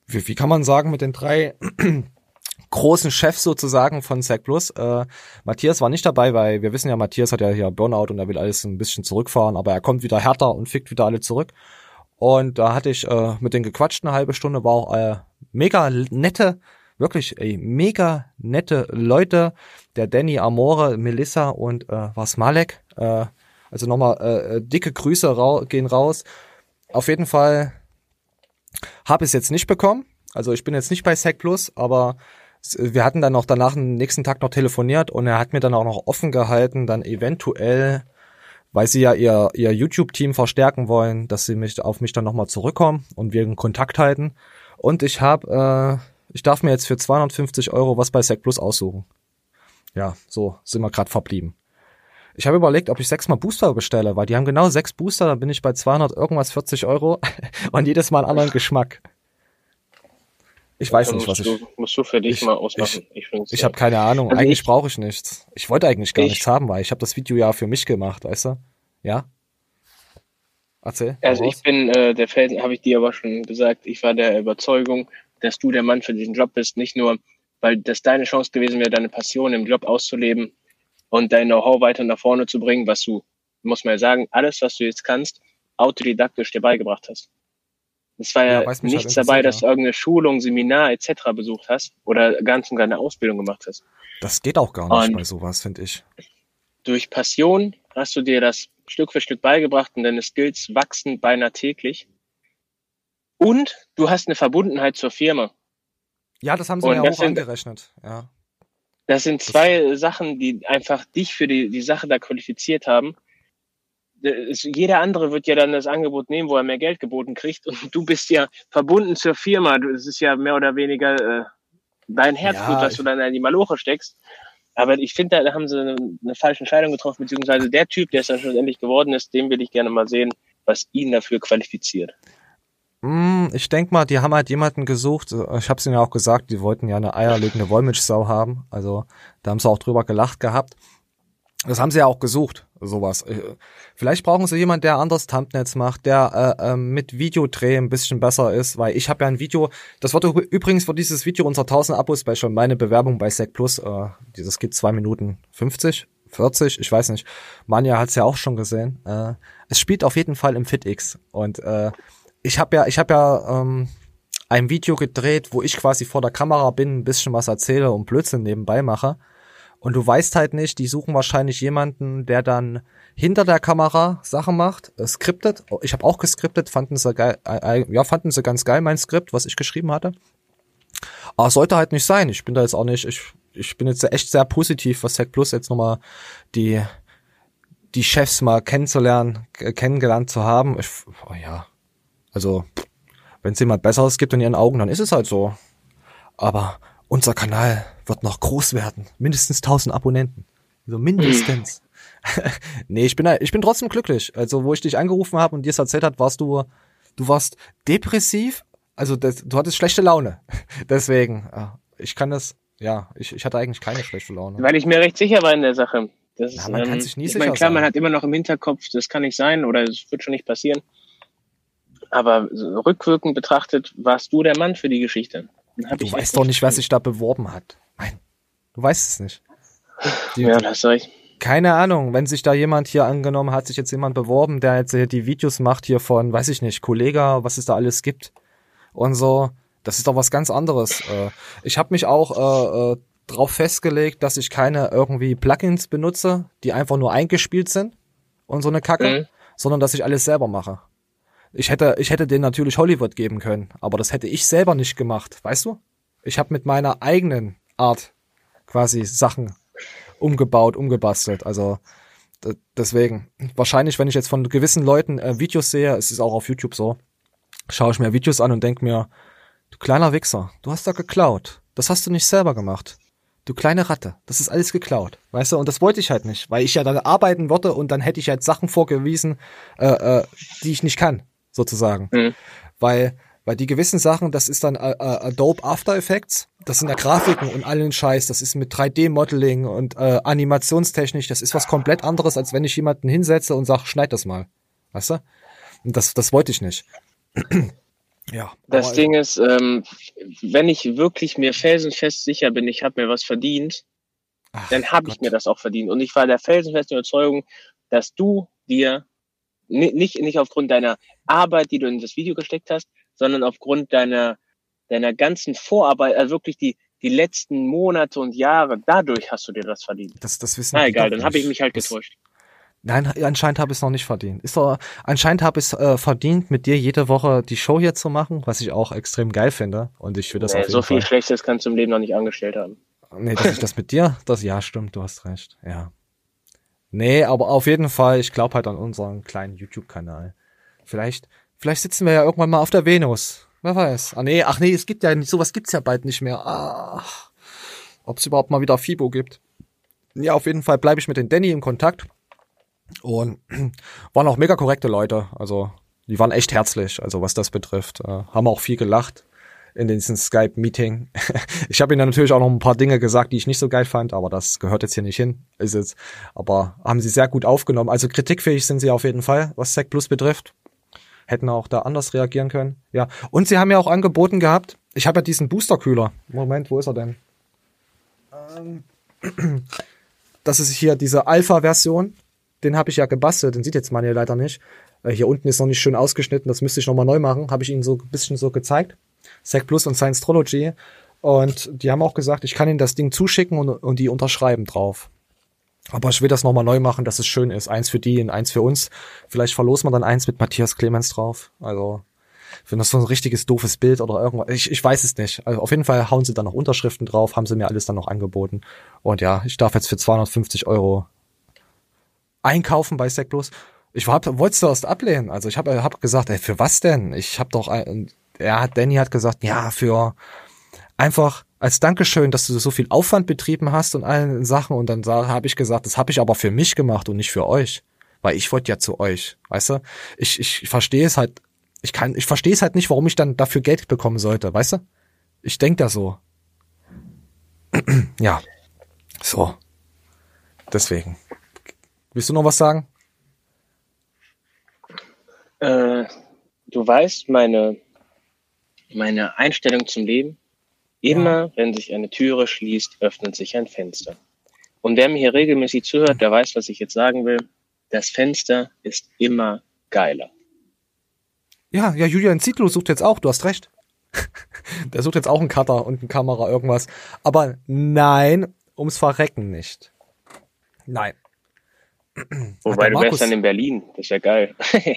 wie, wie kann man sagen, mit den drei großen Chefs sozusagen von Sec Plus. Äh, Matthias war nicht dabei, weil wir wissen ja, Matthias hat ja hier Burnout und er will alles ein bisschen zurückfahren, aber er kommt wieder härter und fickt wieder alle zurück. Und da hatte ich äh, mit denen gequatscht eine halbe Stunde, war auch äh, mega nette, wirklich ey, mega nette Leute. Der Danny Amore, Melissa und äh, was Malek. Äh, also nochmal äh, dicke Grüße rau gehen raus. Auf jeden Fall habe ich es jetzt nicht bekommen. Also ich bin jetzt nicht bei Sec Plus, aber wir hatten dann noch danach am nächsten Tag noch telefoniert und er hat mir dann auch noch offen gehalten, dann eventuell, weil sie ja ihr, ihr YouTube-Team verstärken wollen, dass sie mich auf mich dann nochmal zurückkommen und wir in Kontakt halten. Und ich habe, äh, ich darf mir jetzt für 250 Euro was bei Sec Plus aussuchen. Ja, so sind wir gerade verblieben. Ich habe überlegt, ob ich sechsmal Booster bestelle, weil die haben genau sechs Booster, dann bin ich bei 200 irgendwas 40 Euro und jedes Mal einen anderen Geschmack. Ich weiß Dann nicht, was musst ich. Du, musst du für dich ich- mal ausmachen. Ich, Ich ja. habe keine Ahnung. Also eigentlich ich- brauche ich nichts. Ich wollte eigentlich gar Ich- nichts haben, weil ich habe das Video ja für mich gemacht, weißt du? Ja? Erzähl. Also ich bin äh, der Felsen, habe ich dir aber schon gesagt, ich war der Überzeugung, dass du der Mann für diesen Job bist, nicht nur, weil das deine Chance gewesen wäre, deine Passion im Job auszuleben und dein Know-how weiter nach vorne zu bringen, was du, muss man ja sagen, alles, was du jetzt kannst, autodidaktisch dir beigebracht hast. Es war ja, Ja, halt nichts dabei, dass du irgendeine Schulung, Seminar etc. besucht hast oder ganz und gar eine Ausbildung gemacht hast. Das geht auch gar nicht Und- bei sowas, finde ich. Durch Passion hast du dir das Stück für Stück beigebracht und deine Skills wachsen beinahe täglich. Und du hast eine Verbundenheit zur Firma. Ja, das haben sie Und mir auch sind- angerechnet. Ja. Das sind zwei Sachen, die einfach dich für die, die Sache da qualifiziert haben. Es- Jeder andere wird ja dann das Angebot nehmen, wo er mehr Geld geboten kriegt. Und du bist ja verbunden zur Firma. Es ist ja mehr oder weniger äh, dein Herzblut, Ja, was du dann in die Maloche steckst. Aber ich finde, da, da haben sie eine, eine falsche Entscheidung getroffen, beziehungsweise der Typ, der es dann schlussendlich geworden ist, den will ich gerne mal sehen, was ihn dafür qualifiziert. Mm, ich denk mal, die haben halt jemanden gesucht. Ich habe ihnen ja auch gesagt, die wollten ja eine eierlegende Wollmilchsau haben. Also da haben sie auch drüber gelacht gehabt. Das haben sie ja auch gesucht, sowas. Äh, Vielleicht brauchen sie jemanden, der anders Thumbnails macht, der äh, äh, mit Videodreh ein bisschen besser ist, weil ich habe ja ein Video, das wird üb- übrigens für dieses Video unser 1000 Abos bei schon meine Bewerbung bei Sec Plus, äh, das geht zwei Minuten 50, 40, ich weiß nicht. Manja hat's ja auch schon gesehen. Äh, es spielt auf jeden Fall im FitX und äh, ich habe ja, ich habe ja ähm, ein Video gedreht, wo ich quasi vor der Kamera bin, ein bisschen was erzähle und Blödsinn nebenbei mache. Und du weißt halt nicht, die suchen wahrscheinlich jemanden, der dann hinter der Kamera Sachen macht, äh, skriptet. Ich habe auch geskriptet, fanden sie geil, äh, äh, ja, fanden sie ganz geil, mein Skript, was ich geschrieben hatte. Aber sollte halt nicht sein. Ich bin da jetzt auch nicht, ich, ich bin jetzt echt sehr positiv, was Tech Plus jetzt nochmal die, die Chefs mal kennenzulernen, kennengelernt zu haben. Ich, oh ja, also, wenn es jemand Besseres gibt in ihren Augen, dann ist es halt so. Aber unser Kanal wird noch groß werden. Mindestens 1000 Abonnenten. So mindestens. nee, ich bin, ich bin trotzdem glücklich. Also, wo ich dich angerufen habe und dir es erzählt hat, warst du, du warst depressiv. Also, das, du hattest schlechte Laune. Deswegen, ja, ich kann das, ja, ich, ich hatte eigentlich keine schlechte Laune. Weil ich mir recht sicher war in der Sache. Das Ja, ist, man kann ähm, sich nie ich sicher meine, klar, man sein. hat immer noch im Hinterkopf, das kann nicht sein oder es wird schon nicht passieren. Aber rückwirkend betrachtet, warst du der Mann für die Geschichte. Du ich weißt doch nicht, wer sich da beworben hat. Nein, du weißt es nicht. Die, Ja, da hast du recht. Keine Ahnung, wenn sich da jemand hier angenommen hat, sich jetzt jemand beworben, der jetzt hier die Videos macht hier von, weiß ich nicht, Kollega, was es da alles gibt und so, das ist doch was ganz anderes. Äh, Ich habe mich auch äh, äh, drauf festgelegt, dass ich keine irgendwie Plugins benutze, die einfach nur eingespielt sind und so eine Kacke, Mhm. sondern dass ich alles selber mache. Ich hätte, ich hätte denen natürlich Hollywood geben können, aber das hätte ich selber nicht gemacht, weißt du? Ich habe mit meiner eigenen Art quasi Sachen umgebaut, umgebastelt. Also deswegen, wahrscheinlich, wenn ich jetzt von gewissen Leuten äh, Videos sehe, es ist auch auf YouTube so, schaue ich mir Videos an und denk mir, du kleiner Wichser, du hast da geklaut. Das hast du nicht selber gemacht. Du kleine Ratte, das ist alles geklaut. Weißt du, und das wollte ich halt nicht, weil ich ja dann arbeiten würde und dann hätte ich halt Sachen vorgewiesen, äh, äh, die ich nicht kann, sozusagen. Mhm. Weil, weil die gewissen Sachen, das ist dann äh, äh, Adobe After Effects, das sind ja Grafiken und allen Scheiß, das ist mit 3D-Modeling und äh, Animationstechnik, das ist was komplett anderes, als wenn ich jemanden hinsetze und sage, schneid das mal. Weißt du? Und das, das wollte ich nicht. ja. Das Ding ist, ähm, wenn ich wirklich mir felsenfest sicher bin, ich habe mir was verdient, Ach, dann habe ich mir das auch verdient. Und ich war der felsenfesten Überzeugung, dass du dir nicht, nicht aufgrund deiner Arbeit, die du in das Video gesteckt hast, sondern aufgrund deiner, deiner ganzen Vorarbeit, also wirklich die, die letzten Monate und Jahre, dadurch hast du dir das verdient. Das, das wissen Na egal, dann habe ich mich halt Das- getäuscht. Nein, anscheinend habe ich es noch nicht verdient. Ist doch, anscheinend habe ich es äh, verdient, mit dir jede Woche die Show hier zu machen, was ich auch extrem geil finde. Und ich will das Nee, auf jeden so viel Fall. Schlechtes kannst du im Leben noch nicht angestellt haben. Nee, dass ich das mit dir, das ja stimmt, du hast recht. Ja. Nee, aber auf jeden Fall, ich glaube halt an unseren kleinen YouTube-Kanal. Vielleicht, vielleicht sitzen wir ja irgendwann mal auf der Venus. Wer weiß. Ah nee, ach nee, es gibt ja nicht, sowas gibt's ja bald nicht mehr. Ach, ob es überhaupt mal wieder FIBO gibt. Ja, auf jeden Fall bleibe ich mit den Danny in Kontakt. Und waren auch mega korrekte Leute. Also, die waren echt herzlich, also was das betrifft. Äh, haben auch viel gelacht in diesem Skype-Meeting. ich habe ihnen dann natürlich auch noch ein paar Dinge gesagt, die ich nicht so geil fand, aber das gehört jetzt hier nicht hin. Ist jetzt, aber haben sie sehr gut aufgenommen. Also kritikfähig sind sie auf jeden Fall, was Sec Plus betrifft. Hätten auch da anders reagieren können. Ja. Und sie haben ja auch angeboten gehabt. Ich habe ja diesen Booster-Kühler. Moment, wo ist er denn? Ähm, das ist hier diese Alpha-Version. Den habe ich ja gebastelt. Den sieht jetzt man hier leider nicht. Äh, Hier unten ist noch nicht schön ausgeschnitten. Das müsste ich nochmal neu machen. Habe ich Ihnen so ein bisschen so gezeigt. Sec Plus und Science Astrology. Und die haben auch gesagt, ich kann Ihnen das Ding zuschicken und, und die unterschreiben drauf. Aber ich will das nochmal neu machen, dass es schön ist. Eins für die und eins für uns. Vielleicht verlosen wir dann eins mit Matthias Clemens drauf. Also, wenn das so ein richtiges doofes Bild oder irgendwas. Ich, ich weiß es nicht. Also auf jeden Fall hauen sie dann noch Unterschriften drauf, haben sie mir alles dann noch angeboten. Und ja, ich darf jetzt für 250 Euro einkaufen bei Sec Plus. Ich wollte es erst ablehnen. Also ich habe hab gesagt, ey, für was denn? Ich habe doch, ein, ja, Danny hat gesagt, ja, für einfach als Dankeschön, dass du so viel Aufwand betrieben hast und allen Sachen. Und dann habe ich gesagt, das habe ich aber für mich gemacht und nicht für euch. Weil ich wollte ja zu euch, weißt du? Ich, ich verstehe es halt, ich kann, ich verstehe es halt nicht, warum ich dann dafür Geld bekommen sollte, weißt du? Ich denk da so. ja. So. Deswegen. Willst du noch was sagen? Äh, du weißt, meine, meine Einstellung zum Leben, immer wenn sich eine Türe schließt, öffnet sich ein Fenster. Und wer mir hier regelmäßig zuhört, der weiß, was ich jetzt sagen will. Das Fenster ist immer geiler. Ja, ja, Julian Zietlow sucht jetzt auch, du hast recht. Der sucht jetzt auch einen Cutter und eine Kamera, irgendwas. Aber nein, ums Verrecken nicht. Nein. Wobei du Markus- wärst dann in Berlin. Das wäre geil.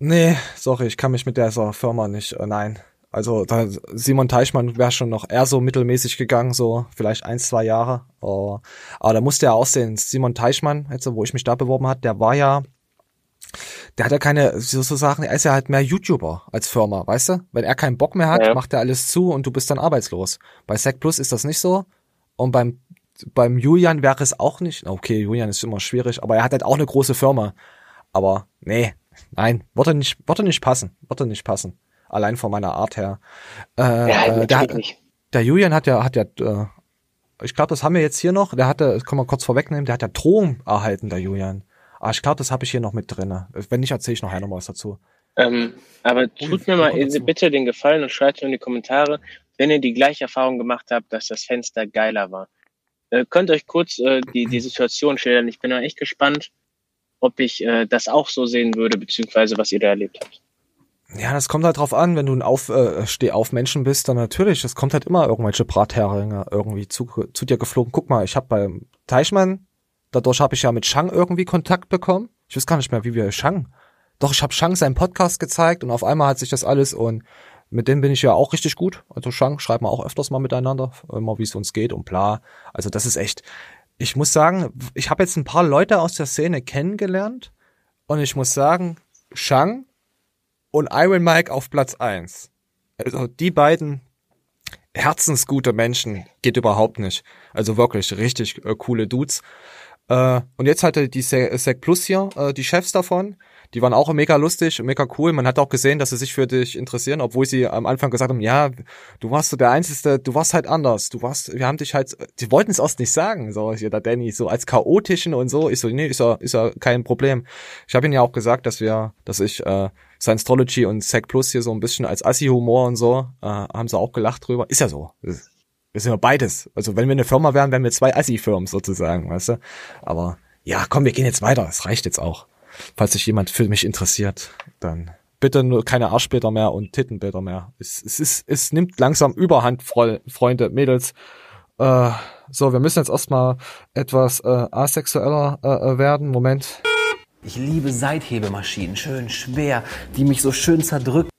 Nee, sorry, ich kann mich mit dieser Firma nicht, äh, nein. Also da, Simon Teichmann wäre schon noch eher so mittelmäßig gegangen, so vielleicht ein, zwei Jahre. Oh, aber da musste ja aussehen, Simon Teichmann, jetzt, wo ich mich da beworben hat, der war ja, der hat ja keine, sozusagen, er ist ja halt mehr YouTuber als Firma, weißt du? Wenn er keinen Bock mehr hat, Ja. macht er alles zu und du bist dann arbeitslos. Bei Sec Plus ist das nicht so. Und beim, beim Julian wäre es auch nicht. Okay, Julian ist immer schwierig, aber er hat halt auch eine große Firma. Aber nee, nein, würde nicht, würde nicht passen, würde nicht passen. Allein von meiner Art her. Äh, ja, äh, der, nicht. der Julian hat ja, hat ja, äh, ich glaube, das haben wir jetzt hier noch. Der hatte, das kann man kurz vorwegnehmen, der hat ja Drohung erhalten, der Julian. Aber ich glaube, das habe ich hier noch mit drinne. Wenn nicht, erzähle ich noch noch was dazu. Ähm, aber tut mir mal dazu. bitte den Gefallen und schreibt mir in die Kommentare, wenn ihr die gleiche Erfahrung gemacht habt, dass das Fenster geiler war. Äh, könnt euch kurz äh, die, die Situation schildern. Ich bin da echt gespannt, ob ich äh, das auch so sehen würde, beziehungsweise was ihr da erlebt habt. Ja, das kommt halt drauf an, wenn du ein auf, äh, steh auf Menschen bist, dann natürlich, es kommt halt immer irgendwelche Bratheringe irgendwie zu, zu dir geflogen. Guck mal, ich habe beim Teichmann, dadurch habe ich ja mit Shang irgendwie Kontakt bekommen. Ich weiß gar nicht mehr, wie wir Shang. Doch, ich habe Shang seinen Podcast gezeigt und auf einmal hat sich das alles und mit dem bin ich ja auch richtig gut. Also Shang schreiben wir auch öfters mal miteinander, immer wie es uns geht und bla. Also das ist echt. Ich muss sagen, ich habe jetzt ein paar Leute aus der Szene kennengelernt und ich muss sagen, Shang und Iron Mike auf Platz eins. Also die beiden herzensgute Menschen geht überhaupt nicht. Also wirklich richtig äh, coole Dudes. Äh, und jetzt hatte die Se- Sec Plus hier, äh, die Chefs davon, die waren auch mega lustig, mega cool. Man hat auch gesehen, dass sie sich für dich interessieren, obwohl sie am Anfang gesagt haben, ja, du warst so der Einzige, du warst halt anders. Du warst, wir haben dich halt, die wollten es erst nicht sagen, so hier der Danny, so als chaotischen und so. Ich so, nee, ist ja, ist ja kein Problem. Ich habe ihnen ja auch gesagt, dass wir, dass ich äh, Science Astrology und Sec Plus hier so ein bisschen als Assi-Humor und so, äh, haben sie auch gelacht drüber. Ist ja so. Wir sind ja beides. Also wenn wir eine Firma wären, wären wir zwei Assi-Firmen sozusagen, weißt du? Aber ja, komm, wir gehen jetzt weiter. Es reicht jetzt auch. falls sich jemand für mich interessiert, dann bitte nur keine Arschbilder mehr und Tittenbilder mehr. Es, es ist, es nimmt langsam Überhand, Fre- Freunde, Mädels. Äh, so, wir müssen jetzt erstmal etwas äh, asexueller äh, äh, werden. Moment. Ich liebe Seithebemaschinen, schön schwer, die mich so schön zerdrücken.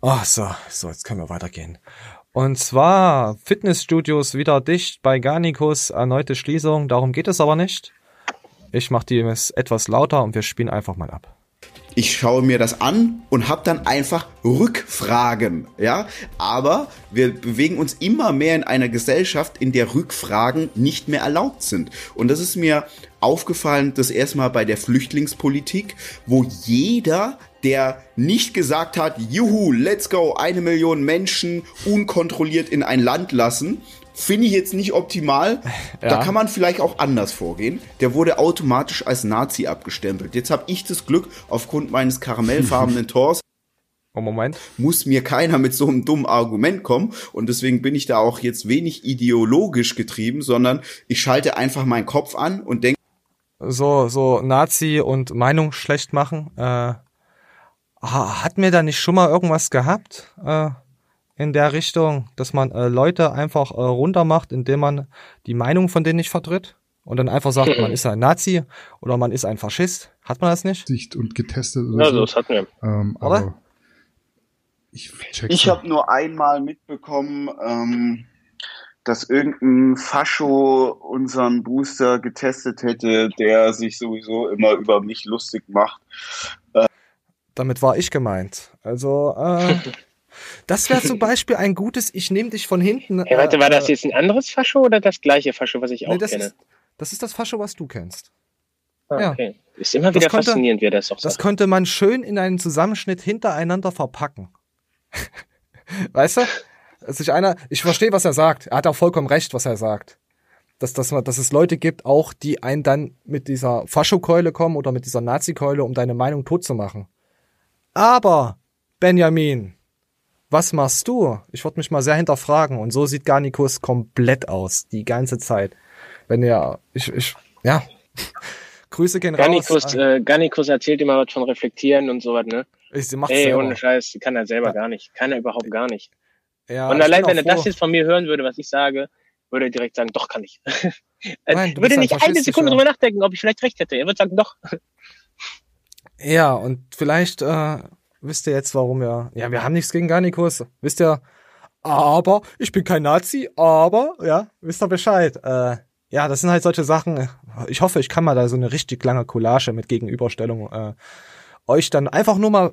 Oh, so, so, jetzt können wir weitergehen. Und zwar Fitnessstudios wieder dicht bei Garnicus, erneute Schließung. Darum geht es aber nicht. Ich mache die jetzt etwas lauter und wir spielen einfach mal ab. Ich schaue mir das an und habe dann einfach Rückfragen, ja. Aber wir bewegen uns immer mehr in einer Gesellschaft, in der Rückfragen nicht mehr erlaubt sind. Und das ist mir aufgefallen, das erstmal bei der Flüchtlingspolitik, wo jeder der nicht gesagt hat, juhu, let's go, eine Million Menschen unkontrolliert in ein Land lassen, finde ich jetzt nicht optimal. Ja. Da kann man vielleicht auch anders vorgehen. Der wurde automatisch als Nazi abgestempelt. Jetzt habe ich das Glück, aufgrund meines karamellfarbenen Tors, Oh, Moment. muss mir keiner mit so einem dummen Argument kommen. Und deswegen bin ich da auch jetzt wenig ideologisch getrieben, sondern ich schalte einfach meinen Kopf an und denke, So, so Nazi und Meinung schlecht machen. Äh, ha- hat mir da nicht schon mal irgendwas gehabt äh, in der Richtung, dass man äh, Leute einfach äh, runter macht, indem man die Meinung von denen nicht vertritt und dann einfach sagt, man ist ein Nazi oder man ist ein Faschist. Hat man das nicht? Sicht und getestet oder Ja, so. das hatten wir. Ähm, Oder? aber ich check's Ich habe nur einmal mitbekommen, ähm, dass irgendein Fascho unseren Booster getestet hätte, der sich sowieso immer über mich lustig macht. Damit war ich gemeint. Also, äh, das wäre zum Beispiel ein gutes, ich nehme dich von hinten. Hey, warte, war äh, das jetzt ein anderes Fascho oder das gleiche Fascho, was ich auch Nee, das kenne? ist, das ist das Fascho, was du kennst. ah, ja. okay. Ist immer Das wieder konnte- faszinierend, wie er das auch Das sagt. könnte man schön in einen Zusammenschnitt hintereinander verpacken. weißt du? Sich einer, ich verstehe, was er sagt. Er hat auch vollkommen recht, was er sagt. Dass, dass, man, dass es Leute gibt, auch die einen dann mit dieser Faschokeule kommen oder mit dieser Nazi-Keule, um deine Meinung tot zu machen. Aber, Benjamin, was machst du? Ich würde mich mal sehr hinterfragen. Und so sieht Garnikus komplett aus, die ganze Zeit. Wenn er, ich, ich, ja. Grüße gehen Garnikus, raus. äh, Garnikus erzählt immer was von Reflektieren und sowas, ne? Ich, sie macht's Ey, selber. ohne Scheiß, kann er selber gar nicht. Kann er überhaupt gar nicht. Ja, und allein, wenn er auch das froh. jetzt von mir hören würde, was ich sage, würde er direkt sagen, doch kann ich. er Nein, würde nicht eine Sekunde drüber nachdenken, ob ich vielleicht recht hätte. Er würde sagen, doch. Ja, und vielleicht äh, wisst ihr jetzt, warum wir. Ja, wir haben nichts gegen Garnikus. Wisst ihr, aber ich bin kein Nazi, aber ja, wisst ihr Bescheid. Äh, ja, das sind halt solche Sachen. Ich hoffe, ich kann mal da so eine richtig lange Collage mit Gegenüberstellung äh, euch dann einfach nur mal.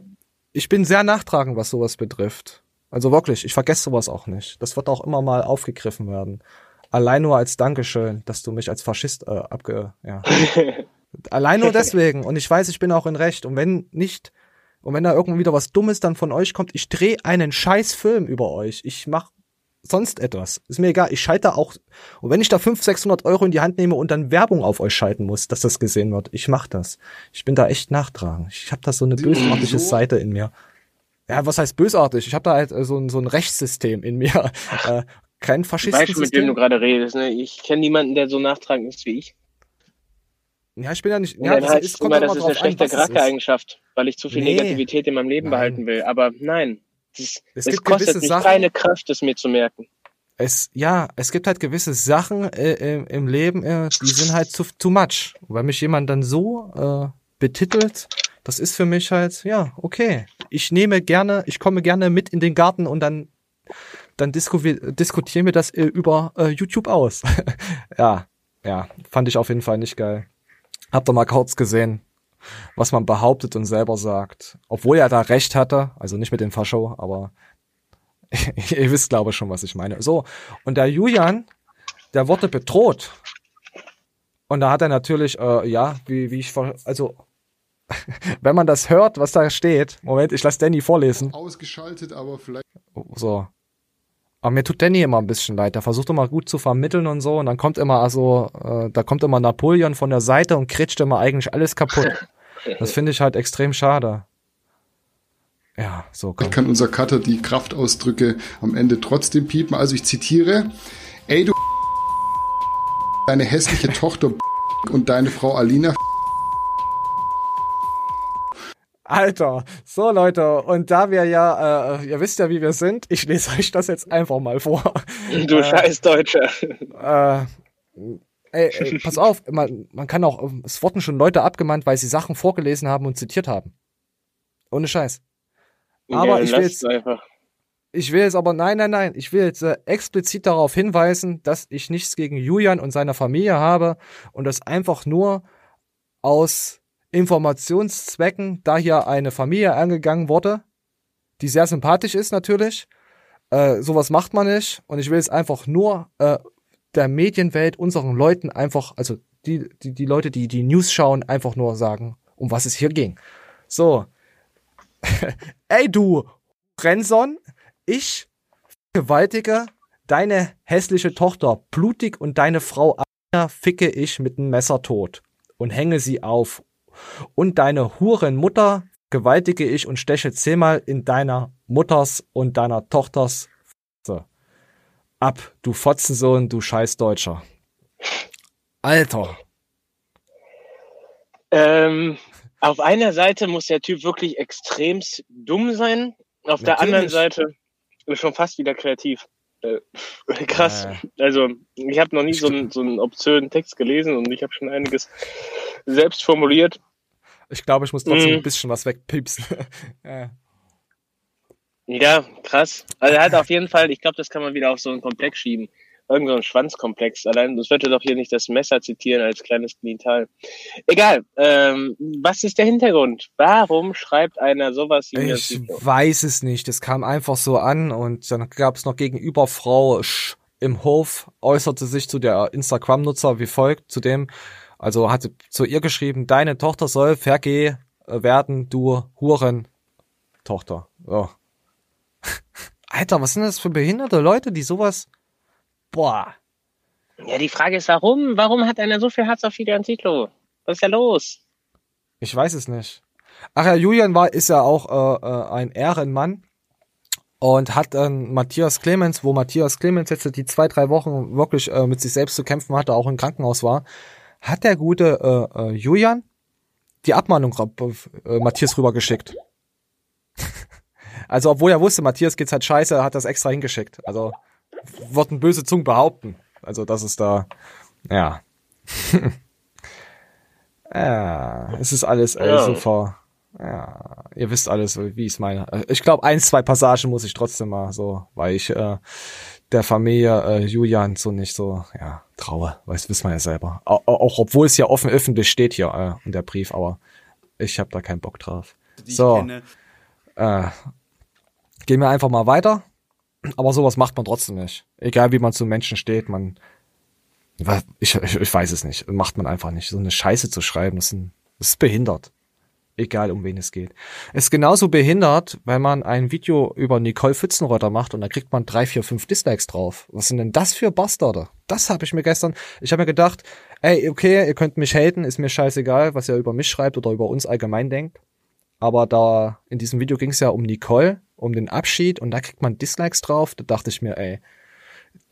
Ich bin sehr nachtragend, was sowas betrifft. Also wirklich, ich vergesse sowas auch nicht. Das wird auch immer mal aufgegriffen werden. Allein nur als Dankeschön, dass du mich als Faschist äh, abge... Ja. Allein nur deswegen. Und ich weiß, ich bin auch in Recht. Und wenn nicht, und wenn da irgendwie wieder was Dummes dann von euch kommt, ich drehe einen scheiß Film über euch. Ich mach sonst etwas. Ist mir egal. Ich schalte auch, und wenn ich da 500, 600 Euro in die Hand nehme und dann Werbung auf euch schalten muss, dass das gesehen wird, ich mach das. Ich bin da echt nachtragend. Ich habe da so eine bösartige Seite in mir. Ja, was heißt bösartig? Ich habe da halt äh, so, ein, so ein Rechtssystem in mir. Äh, kein Ich weiß schon, mit wem du gerade redest. Ne? Ich kenne niemanden, der so nachtragend ist wie ich. Ja, ich bin ja nicht. Und Ja, das heißt ist, immer, immer das ist eine schlechte. Charaktereigenschaft, weil ich zu viel Nee. Negativität in meinem Leben Nein. behalten will. Aber nein, es, Es gibt kostet mich Sachen- keine Kraft, es mir zu merken. es, ja, es gibt halt gewisse Sachen äh, im, im Leben, äh, die sind halt zu, too much. Wenn mich jemand dann so äh, betitelt, das ist für mich halt, ja, okay. Ich nehme gerne, ich komme gerne mit in den Garten und dann, dann disku diskutieren wir das äh, über äh, YouTube aus. ja, ja, fand ich auf jeden Fall nicht geil. Habt ihr mal kurz gesehen, was man behauptet und selber sagt. Obwohl er da recht hatte, also nicht mit dem Fascho, aber Ihr wisst, glaube ich, schon, was ich meine. So, und der Julian, der wurde bedroht. Und da hat er natürlich, äh, ja, wie, wie ich, also, wenn man das hört, was da steht, Moment, ich lasse Danny vorlesen. Ausgeschaltet, aber vielleicht. So. Aber mir tut Danny immer ein bisschen leid. Der versucht immer gut zu vermitteln und so. Und dann kommt immer, also, äh, da kommt immer Napoleon von der Seite und kretscht immer eigentlich alles kaputt. Das finde ich halt extrem schade. Ja, so komm. kann unser Cutter die Kraftausdrücke am Ende trotzdem piepen. Also ich zitiere, ey du deine hässliche Tochter und deine Frau Alina Alter, so Leute, und da wir ja, äh, ihr wisst ja, wie wir sind, ich lese euch das jetzt einfach mal vor. Du Äh, scheiß Deutscher. Äh, ey, ey, pass auf, man, man kann auch, es wurden schon Leute abgemahnt, weil sie Sachen vorgelesen haben und zitiert haben. Ohne Scheiß. Aber Ja, ich will jetzt, einfach. ich will jetzt aber, nein, nein, nein, ich will jetzt äh, explizit darauf hinweisen, dass ich nichts gegen Julian und seine Familie habe und das einfach nur aus Informationszwecken, da hier eine Familie angegangen wurde, die sehr sympathisch ist natürlich. Äh, sowas macht man nicht und ich will jetzt einfach nur äh, der Medienwelt, unseren Leuten einfach, also die, die, die Leute, die die News schauen, einfach nur sagen, um was es hier ging. So. Ey du, Renson, ich gewaltige deine hässliche Tochter blutig und deine Frau Anna ficke ich mit einem Messer tot und hänge sie auf. Und deine Hurenmutter gewaltige ich und steche zehnmal in deiner Mutters und deiner Tochters ab, du Fotzensohn, du Scheißdeutscher. Alter. Ähm, auf einer Seite muss der Typ wirklich extremst dumm sein. Auf der Natürlich. anderen Seite ist schon fast wieder kreativ. Äh, krass. Also, ich habe noch nie so einen, so einen obszönen Text gelesen und ich habe schon einiges selbst formuliert. Ich glaube, ich muss trotzdem Mhm. ein bisschen was wegpiepsen. ja. Ja, krass. Also er hat auf jeden Fall, ich glaube, das kann man wieder auf so einen Komplex schieben. Irgend so ein Schwanzkomplex. Allein, das würde doch hier nicht das Messer zitieren als kleines Genital. Egal. Ähm, was ist der Hintergrund? Warum schreibt einer sowas das Ich weiß es nicht. Es kam einfach so an und dann gab es noch gegenüber Frau Sch im Hof, äußerte sich zu der Instagram-Nutzer wie folgt, zu dem, also hatte zu ihr geschrieben, deine Tochter soll vergeh werden, du Huren Tochter. So. Alter, was sind das für behinderte Leute, die sowas, boah. Ja, die Frage ist, warum? Warum hat einer so viel Hass auf Julian Zietlow? Was ist da los? Ich weiß es nicht. Ach ja, Julian war, ist ja auch äh, äh, ein Ehrenmann und hat dann Matthias Clemens, wo Matthias Clemens jetzt die zwei, drei Wochen wirklich äh, mit sich selbst zu kämpfen hatte, auch im Krankenhaus war, hat der gute äh, äh, Julian die Abmahnung äh, Matthias rübergeschickt. also obwohl er wusste, Matthias geht's halt scheiße, hat das extra hingeschickt. Also würden böse Zungen behaupten. Also das ist da, ja. ja, es ist alles äh, Ja. super. Ja, ihr wisst alles, wie ich es meine. Äh, Ich glaube, ein, zwei Passagen muss ich trotzdem mal so, weil ich äh, der Familie äh, Julian so nicht so, ja, traue. Weiß, wissen wir ja selber. Auch, auch obwohl es ja offen öffentlich steht hier äh, in der Brief, aber ich habe da keinen Bock drauf. Die ich so, kenne. äh, gehen wir einfach mal weiter. Aber sowas macht man trotzdem nicht. Egal wie man zu Menschen steht, man, ich, ich, ich weiß es nicht, macht man einfach nicht. So eine Scheiße zu schreiben, das, sind, das ist behindert. Egal um wen es geht. Es ist genauso behindert, wenn man ein Video über Nicole Pfützenreuter macht und da kriegt man drei, vier, fünf Dislikes drauf. Was sind denn das für Bastarde? Das habe ich mir gestern, ich habe mir gedacht, ey, okay, ihr könnt mich haten, ist mir scheißegal, was ihr über mich schreibt oder über uns allgemein denkt. Aber da in diesem Video ging es ja um Nicole, um den Abschied und da kriegt man Dislikes drauf. Da dachte ich mir, ey,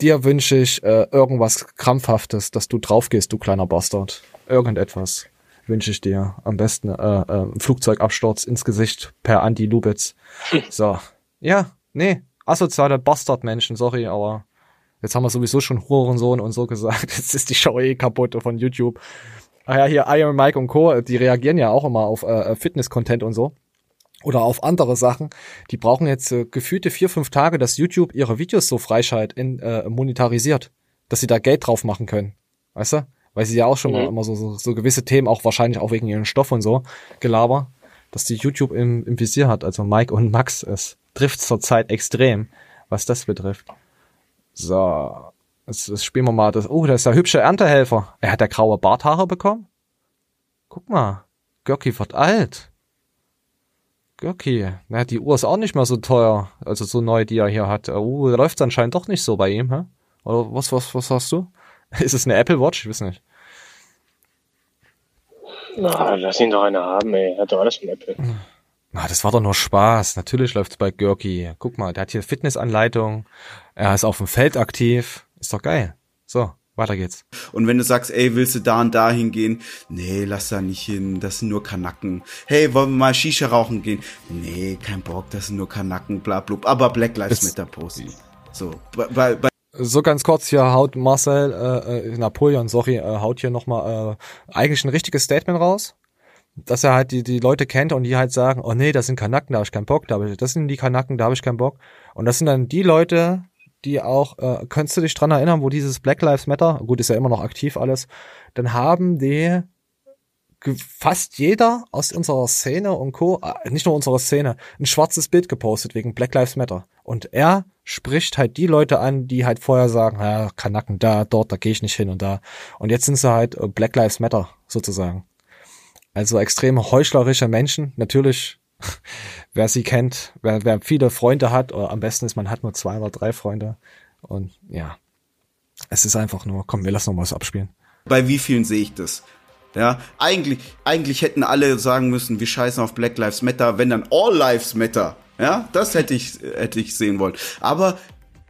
dir wünsche ich äh, irgendwas Krampfhaftes, dass du draufgehst, du kleiner Bastard. Irgendetwas wünsche ich dir. Am besten äh, äh, Flugzeugabsturz ins Gesicht per Andy Lubitz. So. Ja, nee, asoziale Bastardmenschen, sorry, aber jetzt haben wir sowieso schon Hurensohn und so gesagt. Jetzt ist die Show eh kaputt von YouTube. Ah ja, hier Iron Mike und Co., die reagieren ja auch immer auf äh, Fitness-Content und so. Oder auf andere Sachen. Die brauchen jetzt äh, gefühlte vier, fünf Tage, dass YouTube ihre Videos so freischalt, in, äh, monetarisiert. Dass sie da Geld drauf machen können. Weißt du? Weil sie ja auch schon mal Mhm. immer so, so, so gewisse Themen, auch wahrscheinlich auch wegen ihren Stoff und so, Gelaber, dass die YouTube im, im Visier hat. Also Mike und Max, es trifft zurzeit extrem, was das betrifft. So, jetzt, jetzt spielen wir mal das. Oh, da ist der hübsche Erntehelfer. Er hat der graue Barthaare bekommen. Guck mal, Görki wird alt. Görki, na, die Uhr ist auch nicht mehr so teuer, also so neu, die er hier hat. Oh, läuft's anscheinend doch nicht so bei ihm, hä? Oder was, was, was hast du? Ist es eine Apple Watch? Ich weiß nicht. Na, lass ihn doch eine haben, ey. Hat doch alles von Apple. Na, das war doch nur Spaß. Natürlich läuft's bei Görki. Guck mal, der hat hier Fitnessanleitung. Er ist auf dem Feld aktiv. Ist doch geil. So, Weiter geht's. Und wenn du sagst, ey, willst du da und da hingehen? Nee, lass da nicht hin, das sind nur Kanacken. Hey, wollen wir mal Shisha rauchen gehen? Nee, kein Bock, das sind nur Kanacken, bla, bla. Aber Black Lives Matter posten. So, bei, bei, So ganz kurz hier haut Marcel, äh, äh, Napoleon, sorry, äh, haut hier nochmal äh, eigentlich ein richtiges Statement raus. Dass er halt die, die Leute kennt und die halt sagen, oh nee, das sind Kanacken, da habe ich keinen Bock, da hab ich, das sind die Kanacken, da habe ich keinen Bock. Und das sind dann die Leute, die auch, äh, könntest du dich dran erinnern, wo dieses Black Lives Matter, gut, ist ja immer noch aktiv alles, dann haben die fast jeder aus unserer Szene und Co., äh, nicht nur unserer Szene, ein schwarzes Bild gepostet wegen Black Lives Matter. Und er spricht halt die Leute an, die halt vorher sagen, ja, Kanacken da, dort, da gehe ich nicht hin und da. Und jetzt sind sie halt äh, Black Lives Matter sozusagen. Also extrem heuchlerische Menschen. Natürlich, wer sie kennt, wer, wer viele Freunde hat, oder am besten ist, man hat nur zwei oder drei Freunde. Und ja, es ist einfach nur, komm, wir lassen noch was abspielen. bei wie vielen sehe ich das? Ja, eigentlich, eigentlich hätten alle sagen müssen, wir scheißen auf Black Lives Matter, wenn dann All Lives Matter. Ja, das hätte ich, hätte ich sehen wollen. Aber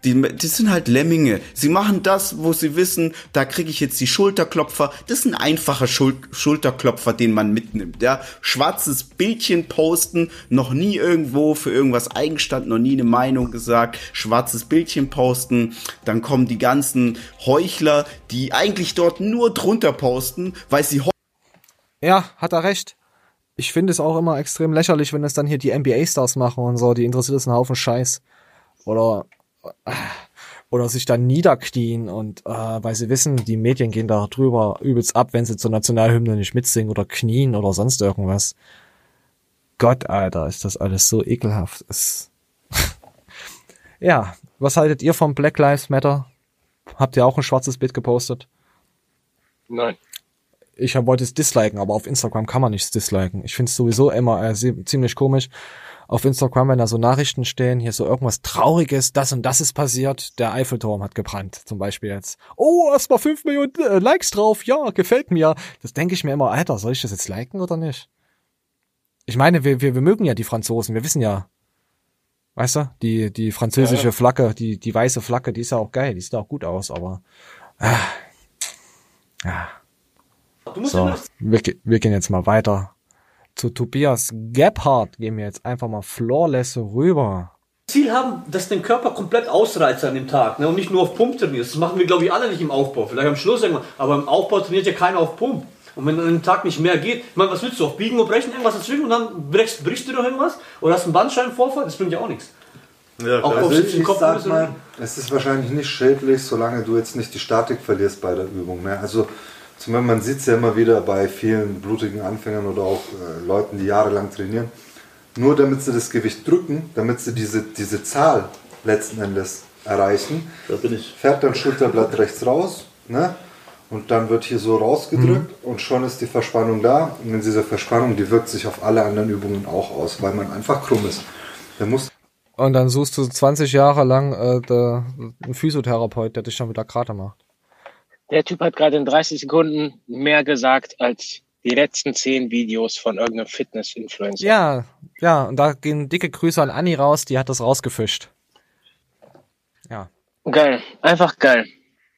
die, die sind halt Lemminge. Sie machen das, wo sie wissen, da kriege ich jetzt die Schulterklopfer. Das ist ein einfacher Schul Schulterklopfer, den man mitnimmt. Ja, schwarzes Bildchen posten, noch nie irgendwo für irgendwas eingestanden, noch nie eine Meinung gesagt. Schwarzes Bildchen posten, dann kommen die ganzen Heuchler, die eigentlich dort nur drunter posten, weil sie Ja, hat er recht. Ich finde es auch immer extrem lächerlich, wenn es dann hier die NBA-Stars machen und so, die interessiert es einen Haufen Scheiß. Oder, oder sich dann niederknien und äh, weil sie wissen, die Medien gehen da drüber übelst ab, wenn sie zur Nationalhymne nicht mitsingen oder knien oder sonst irgendwas. Gott, Alter, ist das alles so ekelhaft. Es ja, was haltet ihr vom Black Lives Matter? Habt ihr auch ein schwarzes Bild gepostet? Nein. ich wollte es disliken, aber auf Instagram kann man nichts disliken. Ich finde es sowieso immer äh, ziemlich komisch. Auf Instagram, wenn da so Nachrichten stehen, hier so irgendwas Trauriges, das und das ist passiert, der Eiffelturm hat gebrannt, zum Beispiel jetzt. Oh, erst mal fünf Millionen äh, Likes drauf, ja, gefällt mir. Das denke ich mir immer, Alter, soll ich das jetzt liken oder nicht? Ich meine, wir, wir, wir mögen ja die Franzosen, wir wissen ja, weißt du, die, die französische Ja, ja. Flagge, die, die weiße Flagge, die ist ja auch geil, die sieht auch gut aus, aber, ah, ja. So, wir, wir gehen jetzt mal weiter. Zu Tobias Gebhardt gehen wir jetzt einfach mal flawless rüber. Ziel haben, dass dein Körper komplett ausreizt an dem Tag ne? und nicht nur auf Pump trainierst. Das machen wir, glaube ich, alle nicht im Aufbau. Vielleicht am Schluss irgendwann. Aber im Aufbau trainiert ja keiner auf Pump. Und wenn an dem Tag nicht mehr geht, ich meine, was willst du? Auf Biegen und Brechen irgendwas dazwischen und dann brichst, brichst du noch irgendwas? Oder hast einen Bandscheibenvorfall? Das bringt ja auch nichts. Ja, Auch also auf ich, den ich Kopf sag mal, es ist wahrscheinlich nicht schädlich, solange du jetzt nicht die Statik verlierst bei der Übung. Ne? Also zum Beispiel, man sieht es ja immer wieder bei vielen blutigen Anfängern oder auch äh, Leuten, die jahrelang trainieren. Nur damit sie das Gewicht drücken, damit sie diese, diese Zahl letzten Endes erreichen, da bin ich. fährt dann Schulterblatt rechts raus ne? und dann wird hier so rausgedrückt und schon ist die Verspannung da. Und diese Verspannung, die wirkt sich auf alle anderen Übungen auch aus, weil man einfach krumm ist. Der muss Und dann suchst du 20 Jahre lang äh, der, einen Physiotherapeut, der dich dann wieder gerade macht. Der Typ hat gerade in 30 Sekunden mehr gesagt als die letzten 10 Videos von irgendeinem Fitness-Influencer. Ja, ja, und da gehen dicke Grüße an Anni raus, die hat das rausgefischt. Ja. Geil, einfach geil.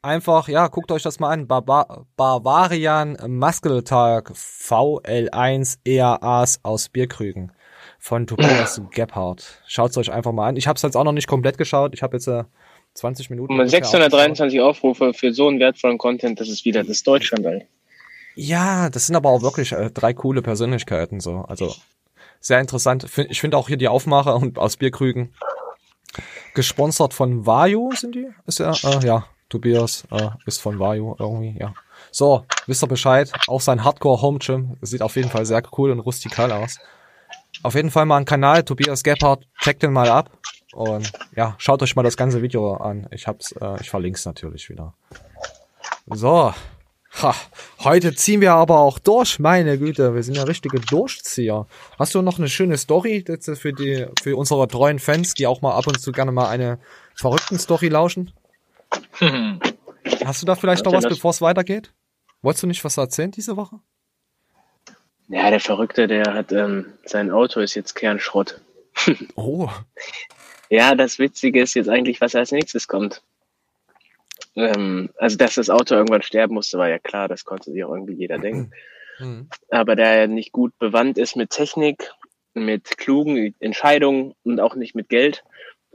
Einfach, ja, guckt euch das mal an. Barba Bavarian Muscle Talk VL1 EAAs aus Bierkrügen von Tobias Gebhardt. Schaut's euch einfach mal an. Ich habe es jetzt auch noch nicht komplett geschaut. Ich habe jetzt äh, 20 Minuten. Und mit ungefähr 623 Aufrufe für so einen wertvollen Content, das ist wieder das Deutschland, Alter. Ja, das sind aber auch wirklich äh, drei coole Persönlichkeiten so. Also sehr interessant. Ich finde auch hier die Aufmacher und aus Bierkrügen gesponsert von Vayu sind die? Ist ja äh, ja Tobias äh, ist von Vayu irgendwie ja. So wisst ihr Bescheid. Auch sein Hardcore Home Gym sieht auf jeden Fall sehr cool und rustikal aus. Auf jeden Fall mal einen Kanal Tobias Gebhardt. Checkt den mal ab und ja schaut euch mal das ganze Video an. Ich hab's, äh, ich verlinke es natürlich wieder. So. Ha, heute ziehen wir aber auch durch, meine Güte, wir sind ja richtige Durchzieher. Hast du noch eine schöne Story für die, für unsere treuen Fans, die auch mal ab und zu gerne mal eine verrückten Story lauschen? Hast du da vielleicht noch Was was, denn das? bevor es weitergeht? Wolltest du nicht was erzählen diese Woche? Ja, der Verrückte, der hat, ähm, sein Auto ist jetzt Kernschrott. Oh. Ja, das Witzige ist jetzt eigentlich, was als nächstes kommt. Ähm, also, dass das Auto irgendwann sterben musste, war ja klar, das konnte sich auch irgendwie jeder denken. Mhm. Aber da er nicht gut bewandt ist mit Technik, mit klugen Entscheidungen und auch nicht mit Geld,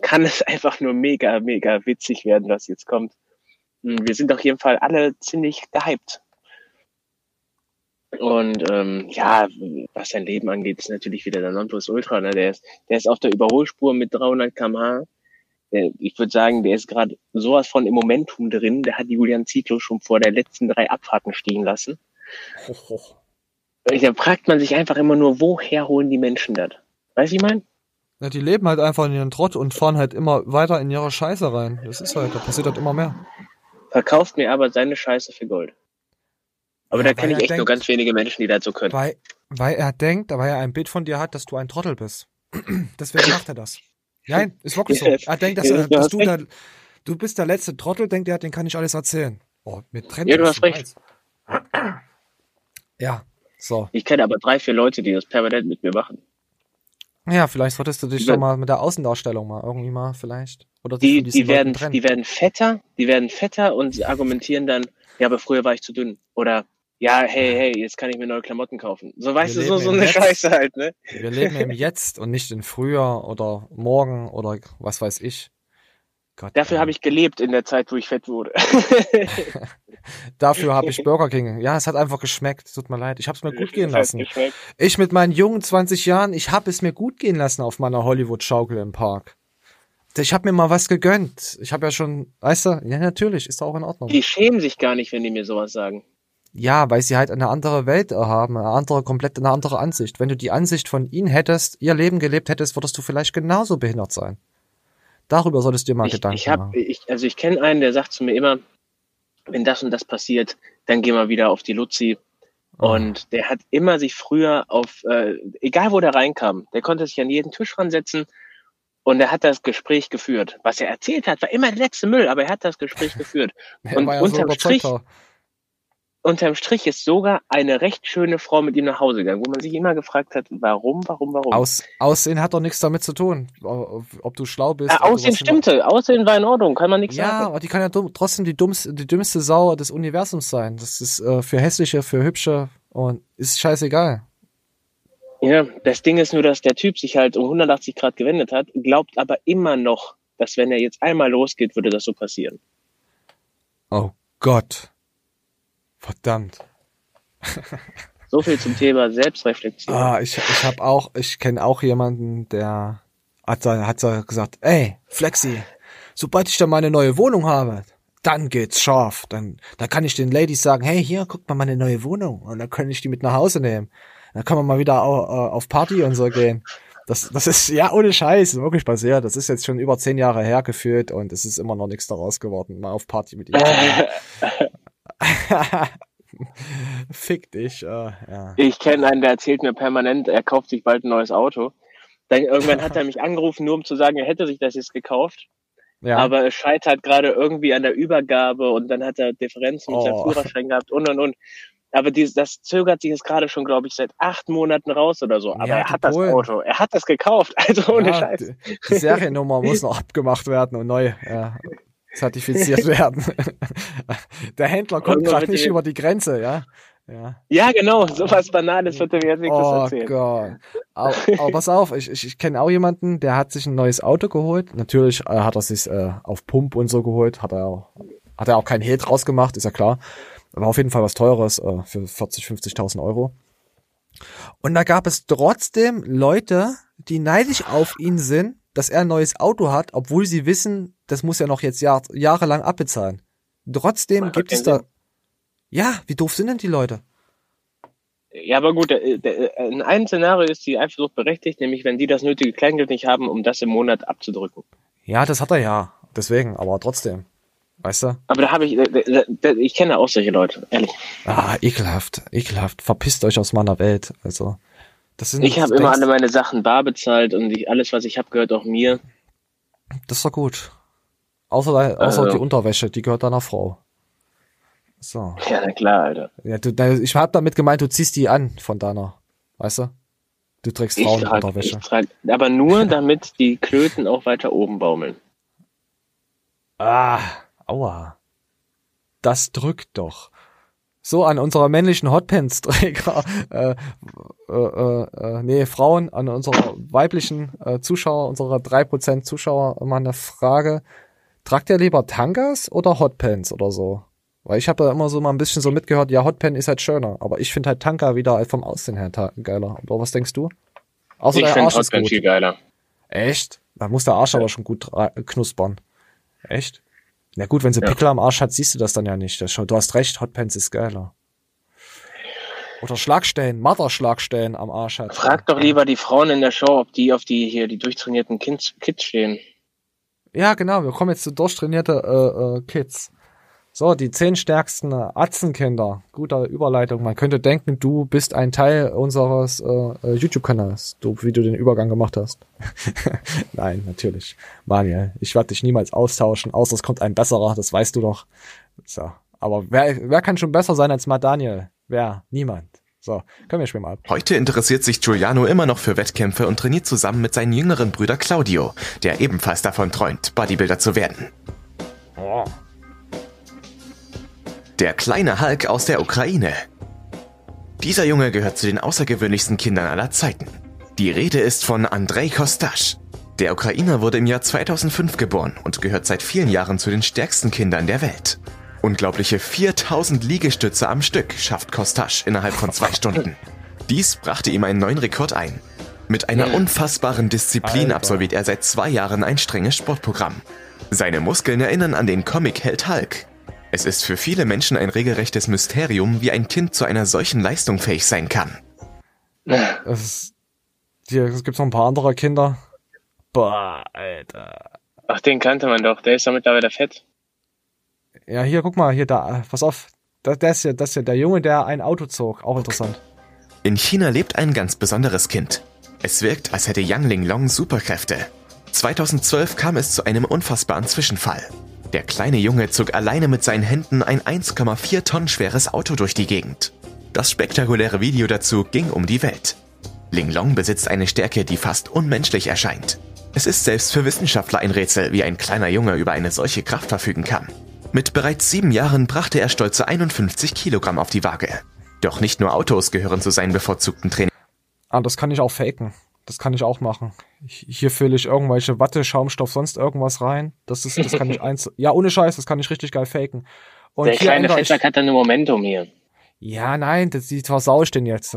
kann es einfach nur mega, mega witzig werden, was jetzt kommt. Wir sind auf jeden Fall alle ziemlich gehypt. Und ähm, ja, was sein Leben angeht, ist natürlich wieder der Nonplusultra. Ne? Der, ist, der ist auf der Überholspur mit 300 km/h. Der, ich würde sagen, der ist gerade sowas von im Momentum drin. Der hat Julian Zietlow schon vor der letzten drei Abfahrten stehen lassen. Da fragt man sich einfach immer nur, woher holen die Menschen das? Weißt du, ich mein? Ja, die leben halt einfach in ihren Trott und fahren halt immer weiter in ihre Scheiße rein. Das ist halt, da passiert halt immer mehr. Verkauft mir aber seine Scheiße für Gold. Aber Ja, da kenne ich echt nur denkt- ganz wenige Menschen, die so können. Weil, weil er denkt, weil er ein Bild von dir hat, dass du ein Trottel bist. Deswegen macht er das. Nein, ist wirklich so. Er denkt, dass, er, du dass du der, du bist der letzte Trottel, denkt er, den kann ich alles erzählen. Oh, mit Trend. Ja, du hast recht. Ja, so. Ich kenne aber drei, vier Leute, die das permanent mit mir machen. Ja, vielleicht solltest du dich doch mal mit der Außendarstellung mal irgendwie mal vielleicht. Oder Die, die, werden, die werden fetter, die werden fetter und argumentieren dann, ja, aber früher war ich zu dünn. Oder, ja, hey, hey, jetzt kann ich mir neue Klamotten kaufen. So, weißt Wir du, so, so eine Jetzt. Scheiße halt, ne? Wir leben im Jetzt und nicht in früher oder morgen oder was weiß ich. Gott, Dafür habe ich gelebt in der Zeit, wo ich fett wurde. Dafür habe ich Burger King. Ja, es hat einfach geschmeckt. Tut mir leid. Ich habe es mir gut gehen lassen. Ich mit meinen jungen 20 Jahren, ich habe es mir gut gehen lassen auf meiner Hollywood-Schaukel im Park. Ich habe mir mal was gegönnt. Ich habe ja schon, weißt du, ja natürlich, ist auch in Ordnung. Die schämen sich gar nicht, wenn die mir sowas sagen. Ja, weil sie halt eine andere Welt haben, eine andere, komplett eine andere Ansicht. Wenn du die Ansicht von ihnen hättest, ihr Leben gelebt hättest, würdest du vielleicht genauso behindert sein. Darüber solltest du dir mal Ich, Gedanken ich hab, machen. ich, also ich kenne einen, der sagt zu mir immer, wenn das und das passiert, dann geh mal wieder auf die Luzi. Oh. Und der hat immer sich früher auf, äh, egal wo der reinkam, der konnte sich an jeden Tisch ransetzen und er hat das Gespräch geführt. Was er erzählt hat, war immer der letzte Müll, aber er hat das Gespräch geführt. Und ja so unterm Strich, überzeugt. Unterm Strich ist sogar eine recht schöne Frau mit ihm nach Hause gegangen, wo man sich immer gefragt hat, warum, warum, warum? Aus, Aussehen hat doch nichts damit zu tun, ob du schlau bist. äh, ob du Aussehen stimmte, Aussehen war in Ordnung, kann man nichts Ja, sagen. aber die kann ja trotzdem die, dummste, die dümmste Sau des Universums sein. Das ist äh, für hässliche, für hübsche und ist scheißegal. Ja, das Ding ist nur, dass der Typ sich halt um 180 Grad gewendet hat, glaubt aber immer noch, dass wenn er jetzt einmal losgeht, würde das so passieren. Oh Gott. Verdammt. So viel zum Thema Selbstreflexion. Ah, ich, ich habe auch, ich kenne auch jemanden, der hat, hat gesagt, ey, Flexi, sobald ich dann meine neue Wohnung habe, dann geht's scharf. Dann, dann kann ich den Ladies sagen, hey, hier, guck mal meine neue Wohnung. Und dann kann ich die mit nach Hause nehmen. Dann kann man mal wieder au- auf Party und so gehen. Das, das ist, ja, ohne Scheiß, wirklich passiert. Das ist jetzt schon über zehn Jahre her gefühlt und es ist immer noch nichts daraus geworden, mal auf Party mit ihm. Fick dich, äh, ja. Ich kenne einen, der erzählt mir permanent, er kauft sich bald ein neues Auto. Dann irgendwann hat er mich angerufen, nur um zu sagen, er hätte sich das jetzt gekauft. Ja. Aber es scheitert gerade irgendwie an der Übergabe und dann hat er Differenzen mit seinem Oh. Führerschein gehabt und und und. Aber dieses, das zögert sich jetzt gerade schon, glaube ich, seit acht Monaten raus oder so. Aber Ja, er hat das Polen. Auto. Er hat das gekauft. Also ohne Ja, Scheiß. Die, die Seriennummer muss noch abgemacht werden und neu ja, zertifiziert werden. Der Händler kommt gerade nicht über die Grenze, ja. Ja. Ja, genau. Sowas Banales wird er mir jetzt nächstes Oh erzählen. Gott. Aber, aber pass auf, ich, ich, ich kenne auch jemanden, der hat sich ein neues Auto geholt. Natürlich äh, hat er sich äh, auf Pump und so geholt. Hat er auch, hat er auch keinen Hehl draus gemacht, ist ja klar. War auf jeden Fall was Teures äh, für 40, 50.000 Euro. Und da gab es trotzdem Leute, die neidisch auf ihn sind, dass er ein neues Auto hat, obwohl sie wissen, das muss er noch jetzt Jahr, jahrelang abbezahlen. Trotzdem Macht gibt es da. Ja, wie doof sind denn die Leute? Ja, aber gut, der, der, in einem Szenario ist die Eifersucht berechtigt, nämlich wenn die das nötige Kleingeld nicht haben, um das im Monat abzudrücken. Ja, das hat er ja. Deswegen, aber trotzdem. Weißt du? Aber da habe ich, da- da- da- ich kenne auch solche Leute, ehrlich. Ah, ekelhaft, ekelhaft. Verpisst euch aus meiner Welt. Also, das sind. Ich habe immer alle meine Sachen bar bezahlt und ich, alles, was ich habe, gehört auch mir. Das doch gut. Außer, außer Also- die Unterwäsche, die gehört deiner Frau. So. Ja, na klar, Alter. Ja, du, ich habe damit gemeint, du ziehst die an von deiner. Weißt du? Du trägst Ich trage, Frauenunterwäsche. trage, aber nur, damit die Klöten auch weiter oben baumeln. Ah, aua. das drückt doch. So an unserer männlichen Hotpants-Träger, äh, äh, äh, äh, nee, Frauen, an unserer weiblichen äh, Zuschauer, unserer 3% Zuschauer mal eine Frage. Tragt ihr lieber Tangas oder Hotpants oder so? Weil ich habe da immer so mal ein bisschen so mitgehört, ja, Hotpan ist halt schöner, aber ich finde halt Tanka wieder vom Aussehen her geiler. Oder was denkst du? Außer ich der finde gut. viel geiler. Echt? Da muss der Arsch aber schon gut ra- knuspern. Echt? Na gut, wenn sie Pickel am Arsch hat, siehst du das dann ja nicht. Das du hast recht, Hotpants ist geiler. Oder Schlagstellen, Mother-Schlagstellen am Arsch hat. Frag doch lieber die Frauen in der Show, ob die auf die hier die durchtrainierten Kids, Kids stehen. Ja, genau, wir kommen jetzt zu durchtrainierte äh, äh, Kids. So, die zehn stärksten Atzenkinder. Guter Überleitung. Man könnte denken, du bist ein Teil unseres äh, äh, YouTube-Kanals, du, wie du den Übergang gemacht hast. Nein, natürlich. Manuel, ich werde dich niemals austauschen, außer es kommt ein besserer, das weißt du doch. So. Aber wer, wer kann schon besser sein als mal Daniel? Wer? Niemand. So, können wir spielen mal. Heute interessiert sich Giuliano immer noch für Wettkämpfe und trainiert zusammen mit seinem jüngeren Bruder Claudio, der ebenfalls davon träumt, Bodybuilder zu werden. Oh. Der kleine Hulk aus der Ukraine. Dieser Junge gehört zu den außergewöhnlichsten Kindern aller Zeiten. Die Rede ist von Andrei Kostasch. Der Ukrainer wurde im Jahr 2005 geboren und gehört seit vielen Jahren zu den stärksten Kindern der Welt. Unglaubliche 4000 Liegestütze am Stück schafft Kostasch innerhalb von zwei Stunden. Dies brachte ihm einen neuen Rekord ein. Mit einer unfassbaren Disziplin Alter. absolviert er seit zwei Jahren ein strenges Sportprogramm. Seine Muskeln erinnern an den Comic-Held Hulk. Es ist für viele Menschen ein regelrechtes Mysterium, wie ein Kind zu einer solchen Leistung fähig sein kann. Es, ist, hier, es gibt noch ein paar andere Kinder. Boah, Alter. Ach, den kannte man doch. Der ist doch mittlerweile fett. Ja, hier, guck mal, hier, da, pass auf. Das, das, ist ja, das ja der Junge, der ein Auto zog. Auch interessant. In China lebt ein ganz besonderes Kind. Es wirkt, als hätte Yang Linglong Superkräfte. 2012 kam es zu einem unfassbaren Zwischenfall. Der kleine Junge zog alleine mit seinen Händen ein 1,4 Tonnen schweres Auto durch die Gegend. Das spektakuläre Video dazu ging um die Welt. Linglong besitzt eine Stärke, die fast unmenschlich erscheint. Es ist selbst für Wissenschaftler ein Rätsel, wie ein kleiner Junge über eine solche Kraft verfügen kann. Mit bereits sieben Jahren brachte er stolze 51 Kilogramm auf die Waage. Doch nicht nur Autos gehören zu seinen bevorzugten Trainings. Ah, das kann ich auch faken. Das kann ich auch machen. Ich, hier fülle ich irgendwelche Watte, Schaumstoff, sonst irgendwas rein. Das ist, das kann ich eins. Ja, ohne Scheiß, das kann ich richtig geil faken. Und der kleine Fettsack hat dann ein Momentum hier. Ja, nein, das die versau ich den jetzt.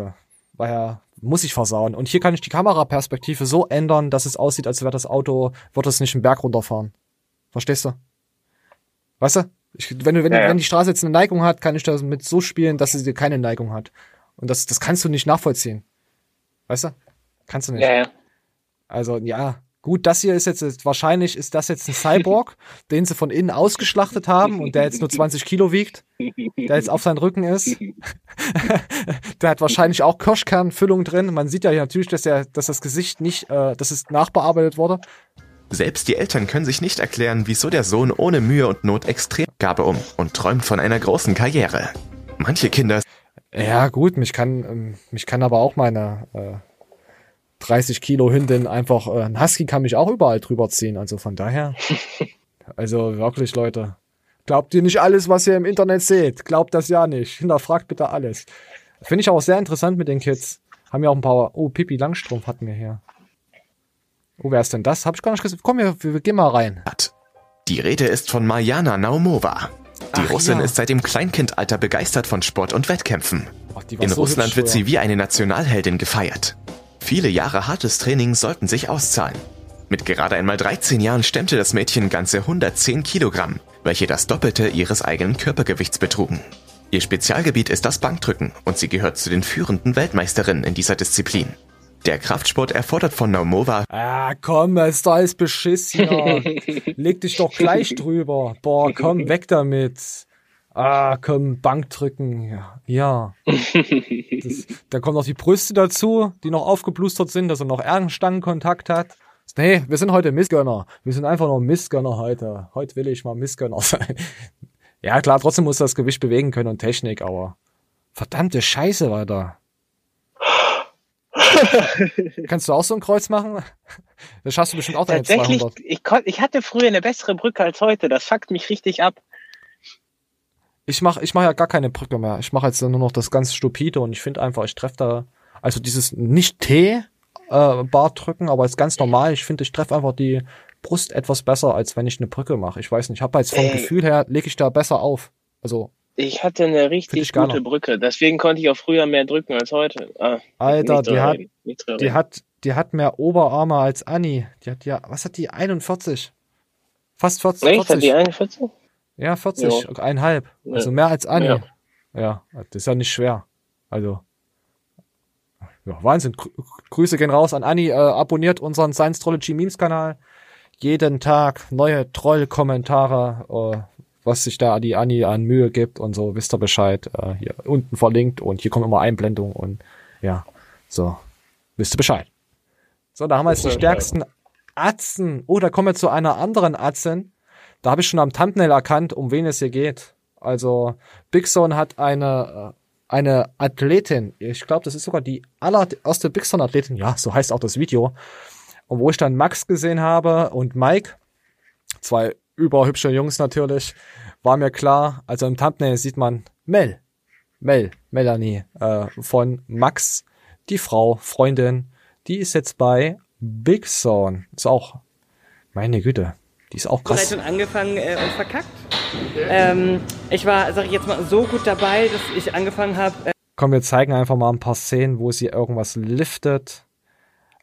Weil ja, muss ich versauen. Und hier kann ich die Kameraperspektive so ändern, dass es aussieht, als wäre das Auto, wird es nicht einen Berg runterfahren. Verstehst du? Weißt du? Ich, wenn, wenn, Ja, ja. wenn die Straße jetzt eine Neigung hat, kann ich das mit so spielen, dass sie keine Neigung hat. Und das, das kannst du nicht nachvollziehen. Weißt du? Kannst du nicht. Ja, ja. Also, ja. Gut, das hier ist jetzt, wahrscheinlich ist das jetzt ein Cyborg, den sie von innen ausgeschlachtet haben und der jetzt nur 20 Kilo wiegt, der jetzt auf seinem Rücken ist. der hat wahrscheinlich auch Kirschkernfüllung drin. Man sieht ja hier natürlich, dass, der, dass das Gesicht nicht, äh, dass es nachbearbeitet wurde. Selbst die Eltern können sich nicht erklären, wieso der Sohn ohne Mühe und Not extrem gabe um und träumt von einer großen Karriere. Manche Kinder Ja, gut, mich kann, ähm, mich kann aber auch meine äh, 30 Kilo Hündin einfach, äh, ein Husky kann mich auch überall drüber ziehen. Also von daher, also wirklich, Leute, glaubt ihr nicht alles, was ihr im Internet seht. Glaubt das ja nicht. Hinterfragt bitte alles. Finde ich auch sehr interessant mit den Kids. Haben ja auch ein paar, oh, Pippi Langstrumpf hatten wir hier. Oh, wer ist denn das? Hab ich gar nicht gesehen. Komm, wir, wir, gehen mal rein. Die Rede ist von Marjana Naumova. Die Ach Russin ja. ist seit dem Kleinkindalter begeistert von Sport und Wettkämpfen. war In so Russland hübsch wird sie wie eine Nationalheldin gefeiert. Viele Jahre hartes Training sollten sich auszahlen. Mit gerade einmal 13 Jahren stemmte das Mädchen ganze 110 Kilogramm, welche das Doppelte ihres eigenen Körpergewichts betrugen. Ihr Spezialgebiet ist das Bankdrücken und sie gehört zu den führenden Weltmeisterinnen in dieser Disziplin. Der Kraftsport erfordert von Naumova Ah, komm, das ist doch alles Beschiss hier. Leg dich doch gleich drüber. Boah, komm, weg damit. Ah, komm, Bank drücken. Ja. ja. Das, da kommen noch die Brüste dazu, die noch aufgeblustert sind, dass er noch Ernstangenkontakt hat. Nee, wir sind heute Missgönner. Wir sind einfach nur Missgönner heute. Heute will ich mal Missgönner sein. Ja, klar, trotzdem muss das Gewicht bewegen können und Technik, aber verdammte Scheiße war da. Kannst du auch so ein Kreuz machen? Das schaffst du bestimmt auch deine Tatsächlich, 200. ich, kon, ich hatte früher eine bessere Brücke als heute. Das fuckt mich richtig ab. ich mache ich mach ja gar keine Brücke mehr. Ich mache jetzt nur noch das ganz stupide und ich finde einfach, ich treffe da, also dieses nicht T äh, Bar drücken, aber ist ganz normal. Ich finde, ich treffe einfach die Brust etwas besser, als wenn ich eine Brücke mache. Ich weiß nicht, ich habe jetzt vom Ey. Gefühl her, lege ich da besser auf. Also, Ich hatte eine richtig gute Brücke, deswegen konnte ich auch früher mehr drücken als heute. Ah, Alter, die hat, die hat, die hat mehr Oberarme als Anni. Die hat ja, was hat die? 41. Fast 40. Echt? Hat 40. die 41? Ja, 40, Ja. einhalb. Ja. Also mehr als Anni. Ja. Ja. das ist ja nicht schwer. Also. Ja, Wahnsinn. Grü Grüße gehen raus an Anni. Äh, abonniert unseren Science Trology Memes Kanal. Jeden Tag neue Troll-Kommentare, äh, was sich da die Anni an Mühe gibt und so, wisst ihr Bescheid. Äh, hier unten verlinkt und hier kommen immer Einblendungen und ja, so, wisst ihr Bescheid. So, da haben wir jetzt die stärksten Atzen. Oh, da kommen wir zu einer anderen Atzen. Da habe ich schon am Thumbnail erkannt, um wen es hier geht. Also Big Zone hat eine äh, eine Athletin. Ich glaube, das ist sogar die allererste Big Zone Athletin. Ja, so heißt auch das Video. Und wo ich dann Max gesehen habe und Mike, zwei überhübsche Jungs natürlich, war mir klar. Also im Thumbnail sieht man Mel, Mel, Melanie äh, von Max, die Frau, Freundin. Die ist jetzt bei Big Zone. Ist auch, meine Güte, die ist auch krass. Bereit und angefangen äh, und verkackt. Ähm, ich war, sag ich jetzt mal, so gut dabei, dass ich angefangen habe. Äh, Komm, wir zeigen einfach mal ein paar Szenen, wo sie irgendwas liftet.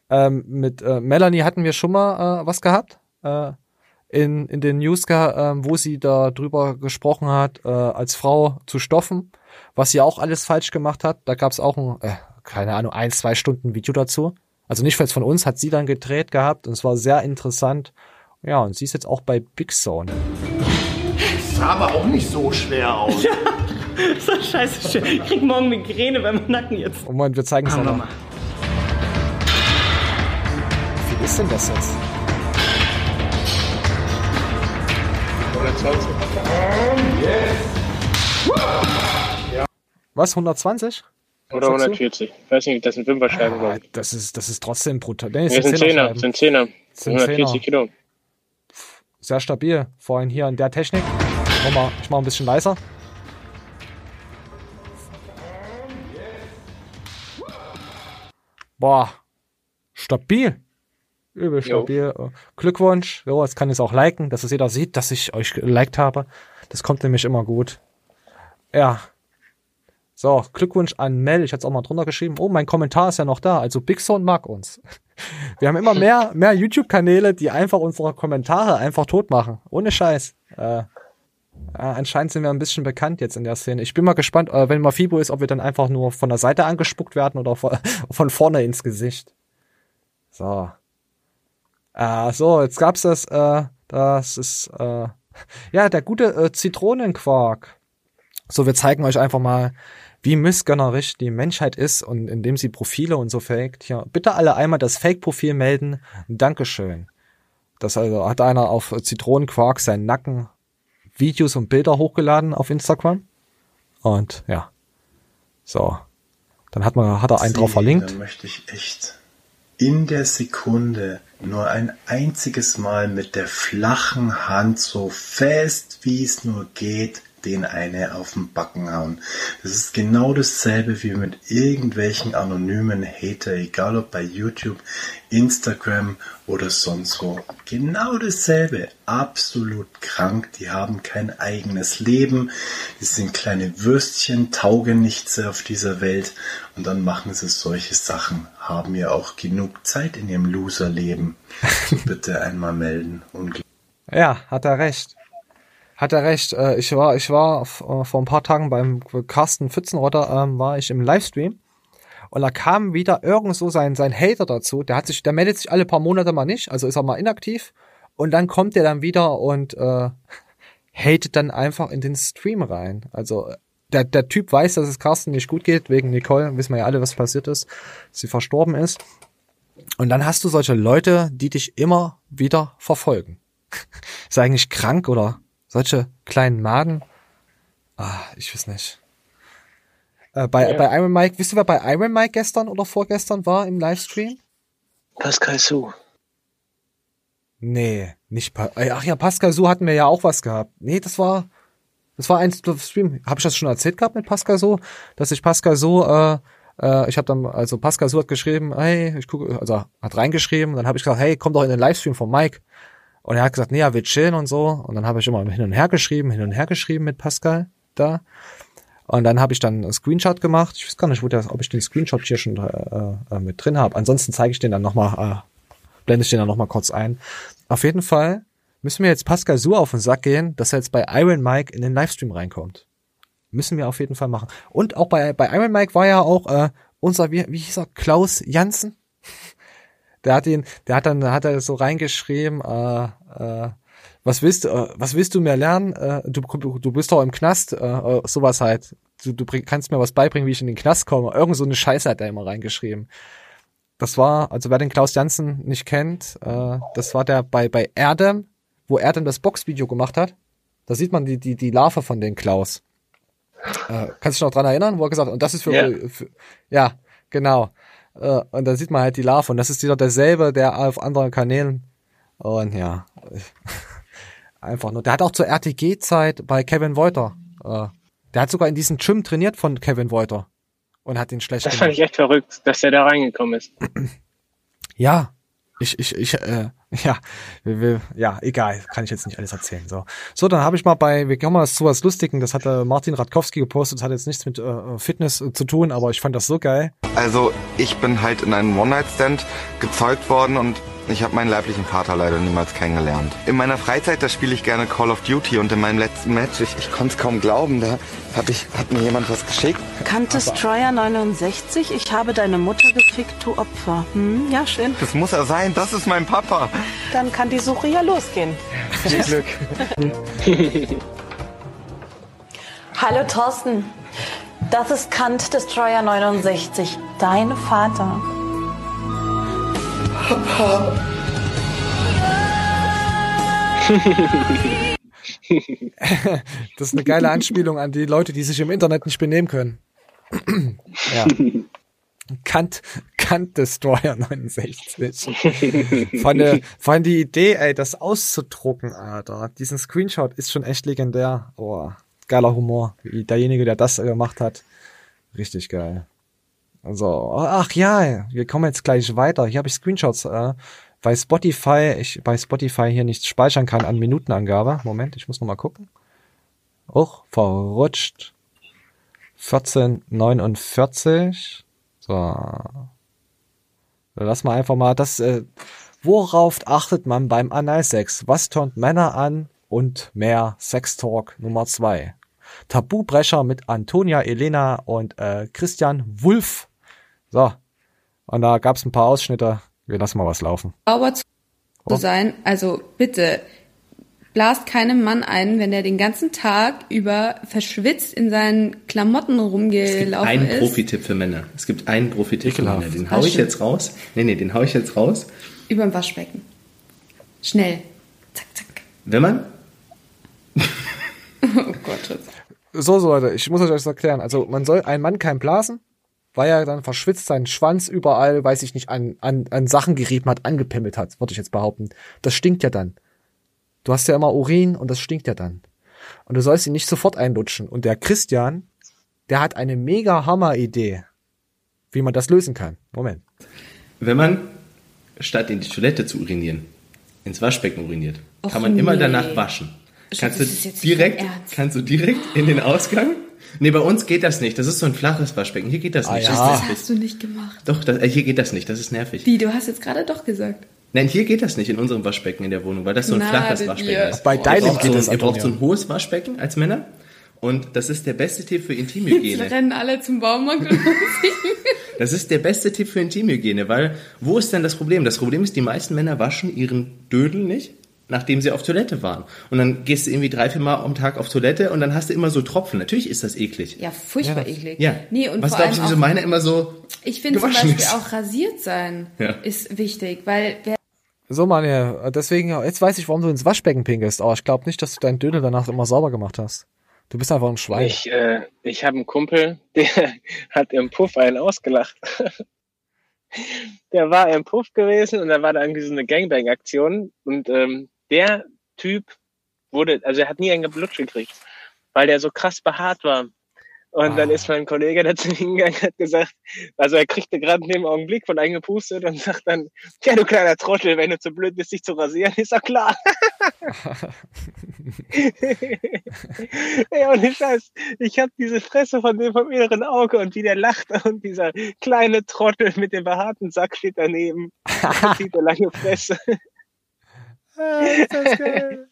Ähm, mit äh, Melanie hatten wir schon mal äh, was gehabt. In, in den News, ge- äh, wo sie da drüber gesprochen hat, äh, als Frau zu stoffen, was sie auch alles falsch gemacht hat. Da gab es auch ein, äh, keine Ahnung, ein, zwei Stunden Video dazu. Also nicht jetzt von uns, hat sie dann gedreht gehabt und es war sehr interessant. Ja, und sie ist jetzt auch bei Big Zone. Sah aber auch nicht so schwer aus. ja, so scheiße schön. Ich krieg morgen Migräne beim Nacken jetzt. Moment, wir zeigen es nochmal. Wie ist denn das jetzt? 120. Was, 120? Oder Was sagst du? 140. Ich weiß nicht, das sind Fünferscheiben, Ah, ich. das ist, das ist trotzdem brutal. Nee, es sind Zehner, sind Zehner. Sind 140 Zehner. Kilo. Sehr stabil. Vorhin hier in der Technik. Mach mal, ich mach ein bisschen leiser. Boah. Stabil. Übel stabil. Glückwunsch. Jo, jetzt kann ich es auch liken, dass es jeder sieht, dass ich euch geliked habe. Das kommt nämlich immer gut. Ja. So, Glückwunsch an Mel. Ich hatte es auch mal drunter geschrieben. Oh, mein Kommentar ist ja noch da. Also Big Sound mag uns. Wir haben immer mehr, mehr YouTube-Kanäle, die einfach unsere Kommentare einfach tot machen. Ohne Scheiß. Äh, anscheinend sind wir ein bisschen bekannt jetzt in der Szene. Ich bin mal gespannt, äh, wenn mal Fibo ist, ob wir dann einfach nur von der Seite angespuckt werden oder von vorne ins Gesicht. So. Äh, so, jetzt gab's das, äh, das ist, äh, ja, der gute äh, Zitronenquark. So, wir zeigen euch einfach mal, wie missgönnerisch die Menschheit ist und indem sie Profile und so faked. Hier, bitte alle einmal das Fake-Profil melden. Dankeschön. Das also hat einer auf Zitronenquark seinen Nacken Videos und Bilder hochgeladen auf Instagram. Und ja. So. Dann hat man, hat er einen drauf verlinkt. Dann möchte ich echt in der Sekunde nur ein einziges Mal mit der flachen Hand so fest wie es nur geht den eine auf den Backen hauen. Das ist genau dasselbe wie mit irgendwelchen anonymen Hater, egal ob bei YouTube, Instagram oder sonst wo. Genau dasselbe. Absolut krank. Die haben kein eigenes Leben. Die sind kleine Würstchen, taugen nichts auf dieser Welt. Und dann machen sie solche Sachen. Haben ja auch genug Zeit in ihrem Loserleben. Bitte einmal melden. Ungl Ja, hat er recht. Hat er recht. Äh, Ich war, ich war äh, vor ein paar Tagen beim Carsten Pfützenrotter, ähm, war ich im Livestream. Und da kam wieder irgend so sein, sein Hater dazu. Der hat sich, der meldet sich alle paar Monate mal nicht, also ist er mal inaktiv. Und dann kommt der dann wieder und äh, hatet dann einfach in den Stream rein. Also der, der Typ weiß, dass es Carsten nicht gut geht, wegen Nicole, wissen wir ja alle, was passiert ist, sie verstorben ist. Und dann hast du solche Leute, die dich immer wieder verfolgen. ist eigentlich krank oder solche kleinen Maden? Ah, ich weiß nicht. Äh, bei, Ja. bei Iron Mike, wisst ihr, wer bei Iron Mike gestern oder vorgestern war im Livestream? Pascal Su. Nee, nicht pa äh, Ach ja, Pascal Su hatten wir ja auch was gehabt. Nee, das war Das war ein Stream. Habe ich das schon erzählt gehabt mit Pascal so, dass ich Pascal so, äh, äh, ich habe dann, also Pascal so hat geschrieben, hey, ich gucke, also hat reingeschrieben, dann habe ich gesagt, hey, komm doch in den Livestream von Mike. Und er hat gesagt, nee, ja, wir chillen und so. Und dann habe ich immer hin und her geschrieben, hin und her geschrieben mit Pascal da. Und dann habe ich dann einen Screenshot gemacht. Ich weiß gar nicht, ob ich den Screenshot hier schon äh, äh, mit drin habe. Ansonsten zeige ich den dann nochmal, äh, blende ich den dann nochmal kurz ein. Auf jeden Fall müssen wir jetzt Pascal so auf den Sack gehen, dass er jetzt bei Iron Mike in den Livestream reinkommt. Müssen wir auf jeden Fall machen. Und auch bei, bei Iron Mike war ja auch äh, unser, wie, wie hieß er, Klaus Jansen? Der hat ihn, der hat dann, hat er so reingeschrieben, äh, äh, was willst du, äh, was willst du mehr lernen? Äh, du, du bist doch im Knast, äh, äh, sowas halt. Du, du bring, kannst mir was beibringen, wie ich in den Knast komme. Irgend so eine Scheiße hat er immer reingeschrieben. Das war, also wer den Klaus Jansen nicht kennt, äh, das war der bei, bei Erdem, wo Erdem das Boxvideo gemacht hat. Da sieht man die, die, die Larve von den Klaus. Äh, kannst du dich noch dran erinnern, wo er gesagt hat, und das ist für, Ja. für ja, genau. Äh, und da sieht man halt die Larve und das ist wieder derselbe, der auf anderen Kanälen und ja, einfach nur. Der hat auch zur RTG-Zeit bei Kevin Wolter, äh, der hat sogar in diesem Gym trainiert von Kevin Wolter und hat ihn schlecht Das fand ich echt verrückt, dass der da reingekommen ist. Ja, ich, ich, ich, äh, ja, wir, wir, ja, egal, kann ich jetzt nicht alles erzählen. So, so dann habe ich mal bei, wir kommen mal zu was Lustigen, das hat äh, Martin Radkowski gepostet, das hat jetzt nichts mit äh, Fitness äh, zu tun, aber ich fand das so geil. Also ich bin halt in einem One-Night-Stand gezeugt worden und ich habe meinen leiblichen Vater leider niemals kennengelernt. In meiner Freizeit, da spiele ich gerne Call of Duty und in meinem letzten Match, ich, ich konnte es kaum glauben, da hab ich, hat mir jemand was geschickt. Kannte Destroyer 69? Ich habe deine Mutter gefickt, du Opfer. Hm, ja, schön. Das muss er sein, das ist mein Papa. Dann kann die Suche ja losgehen. Viel Glück. Hallo Thorsten. Das ist Kant Destroyer 69. Dein Vater. Das ist eine geile Anspielung an die Leute, die sich im Internet nicht benehmen können. ja. Kant, Kant Destroyer 69. Von der, von die Idee, ey, das auszudrucken, Alter. Diesen Screenshot ist schon echt legendär. Oh, geiler Humor. Derjenige, der das gemacht hat. Richtig geil. Also, ach ja, wir kommen jetzt gleich weiter. Hier habe ich Screenshots, äh, weil Spotify, ich bei Spotify hier nicht speichern kann an Minutenangabe. Moment, ich muss noch mal gucken. Och, verrutscht. 1449. So. Lass mal einfach mal das, äh, worauf achtet man beim Analsex? Was turnt Männer an? Und mehr Sextalk Nummer zwei. Tabubrecher mit Antonia Elena und äh, Christian Wulff. So. Und da gab's ein paar Ausschnitte. Wir lassen mal was laufen. sauber zu Oh. sein. Also bitte blast keinem Mann ein, wenn er den ganzen Tag über verschwitzt in seinen Klamotten rumgelaufen Ein ist. Profi-Tipp für Männer. Es gibt einen Profi-Tipp für. Männer. Den hau ich jetzt raus. Nee, nee, den hau ich jetzt raus. Über dem Waschbecken. Schnell. Wenn man Oh Gott. So, so Leute, ich muss euch das erklären. Also man soll ein Mann kein blasen, weil er dann verschwitzt seinen Schwanz überall, weiß ich nicht, an, an, an Sachen gerieben hat, angepimmelt hat, würde ich jetzt behaupten. Das stinkt ja dann. Du hast ja immer Urin und das stinkt ja dann. Und du sollst ihn nicht sofort einlutschen. Und der Christian, der hat eine mega Hammer-Idee, wie man das lösen kann. Moment. Wenn man statt in die Toilette zu urinieren, ins Waschbecken uriniert, Och, kann man immer nee. danach waschen. Kannst du direkt, kannst du direkt in den Ausgang? Nee, bei uns geht das nicht. Das ist so ein flaches Waschbecken. Hier geht das Ah, nicht. ja. Das Das ist nervig. hast du nicht gemacht. Doch, das, äh, hier geht das nicht. Das ist nervig. Wie, du hast jetzt gerade doch gesagt. Nein, hier geht das nicht in unserem Waschbecken in der Wohnung, weil das so ein Na, flaches Waschbecken ihr- ist. Bei deinem geht so, es, Ihr braucht so ein hohes Waschbecken als Männer. Und das ist der beste Tipp für Jetzt Intimhygiene. rennen alle zum Baumarkt und Das ist der beste Tipp für Intimhygiene, weil wo ist denn das Problem? Das Problem ist, die meisten Männer waschen ihren Dödel nicht, nachdem sie auf Toilette waren. Und dann gehst du irgendwie drei, vier Mal am Tag auf Toilette und dann hast du immer so Tropfen. Natürlich ist das eklig. Ja, furchtbar eklig. Ja. Nee, und Was glaubst du, wieso meine immer so ich finde zum Beispiel ist? auch rasiert sein Ja. ist wichtig, weil wer So, Manja, deswegen, jetzt weiß ich, warum du ins Waschbecken pinkelst. Aber ich glaube nicht, dass du deinen Dödel danach immer sauber gemacht hast. Du bist einfach ein Schwein. Ich, äh, ich habe einen Kumpel, der hat im Puff einen ausgelacht. der war im Puff gewesen und da war da irgendwie so eine Gangbang-Aktion und ähm, der Typ wurde, also er hat nie einen geblutscht gekriegt. weil der so krass behaart war. Und dann ist mein Kollege dazu hingegangen und hat gesagt, also er kriegte gerade in dem Augenblick von eingepustet und sagt dann, ja du kleiner Trottel, wenn du zu blöd bist, dich zu rasieren, ist doch klar. ja, ohne Scheiß, ich habe diese Fresse von dem vom inneren Auge und wie der lacht und dieser kleine Trottel mit dem behaarten Sack steht daneben und sieht eine lange Fresse.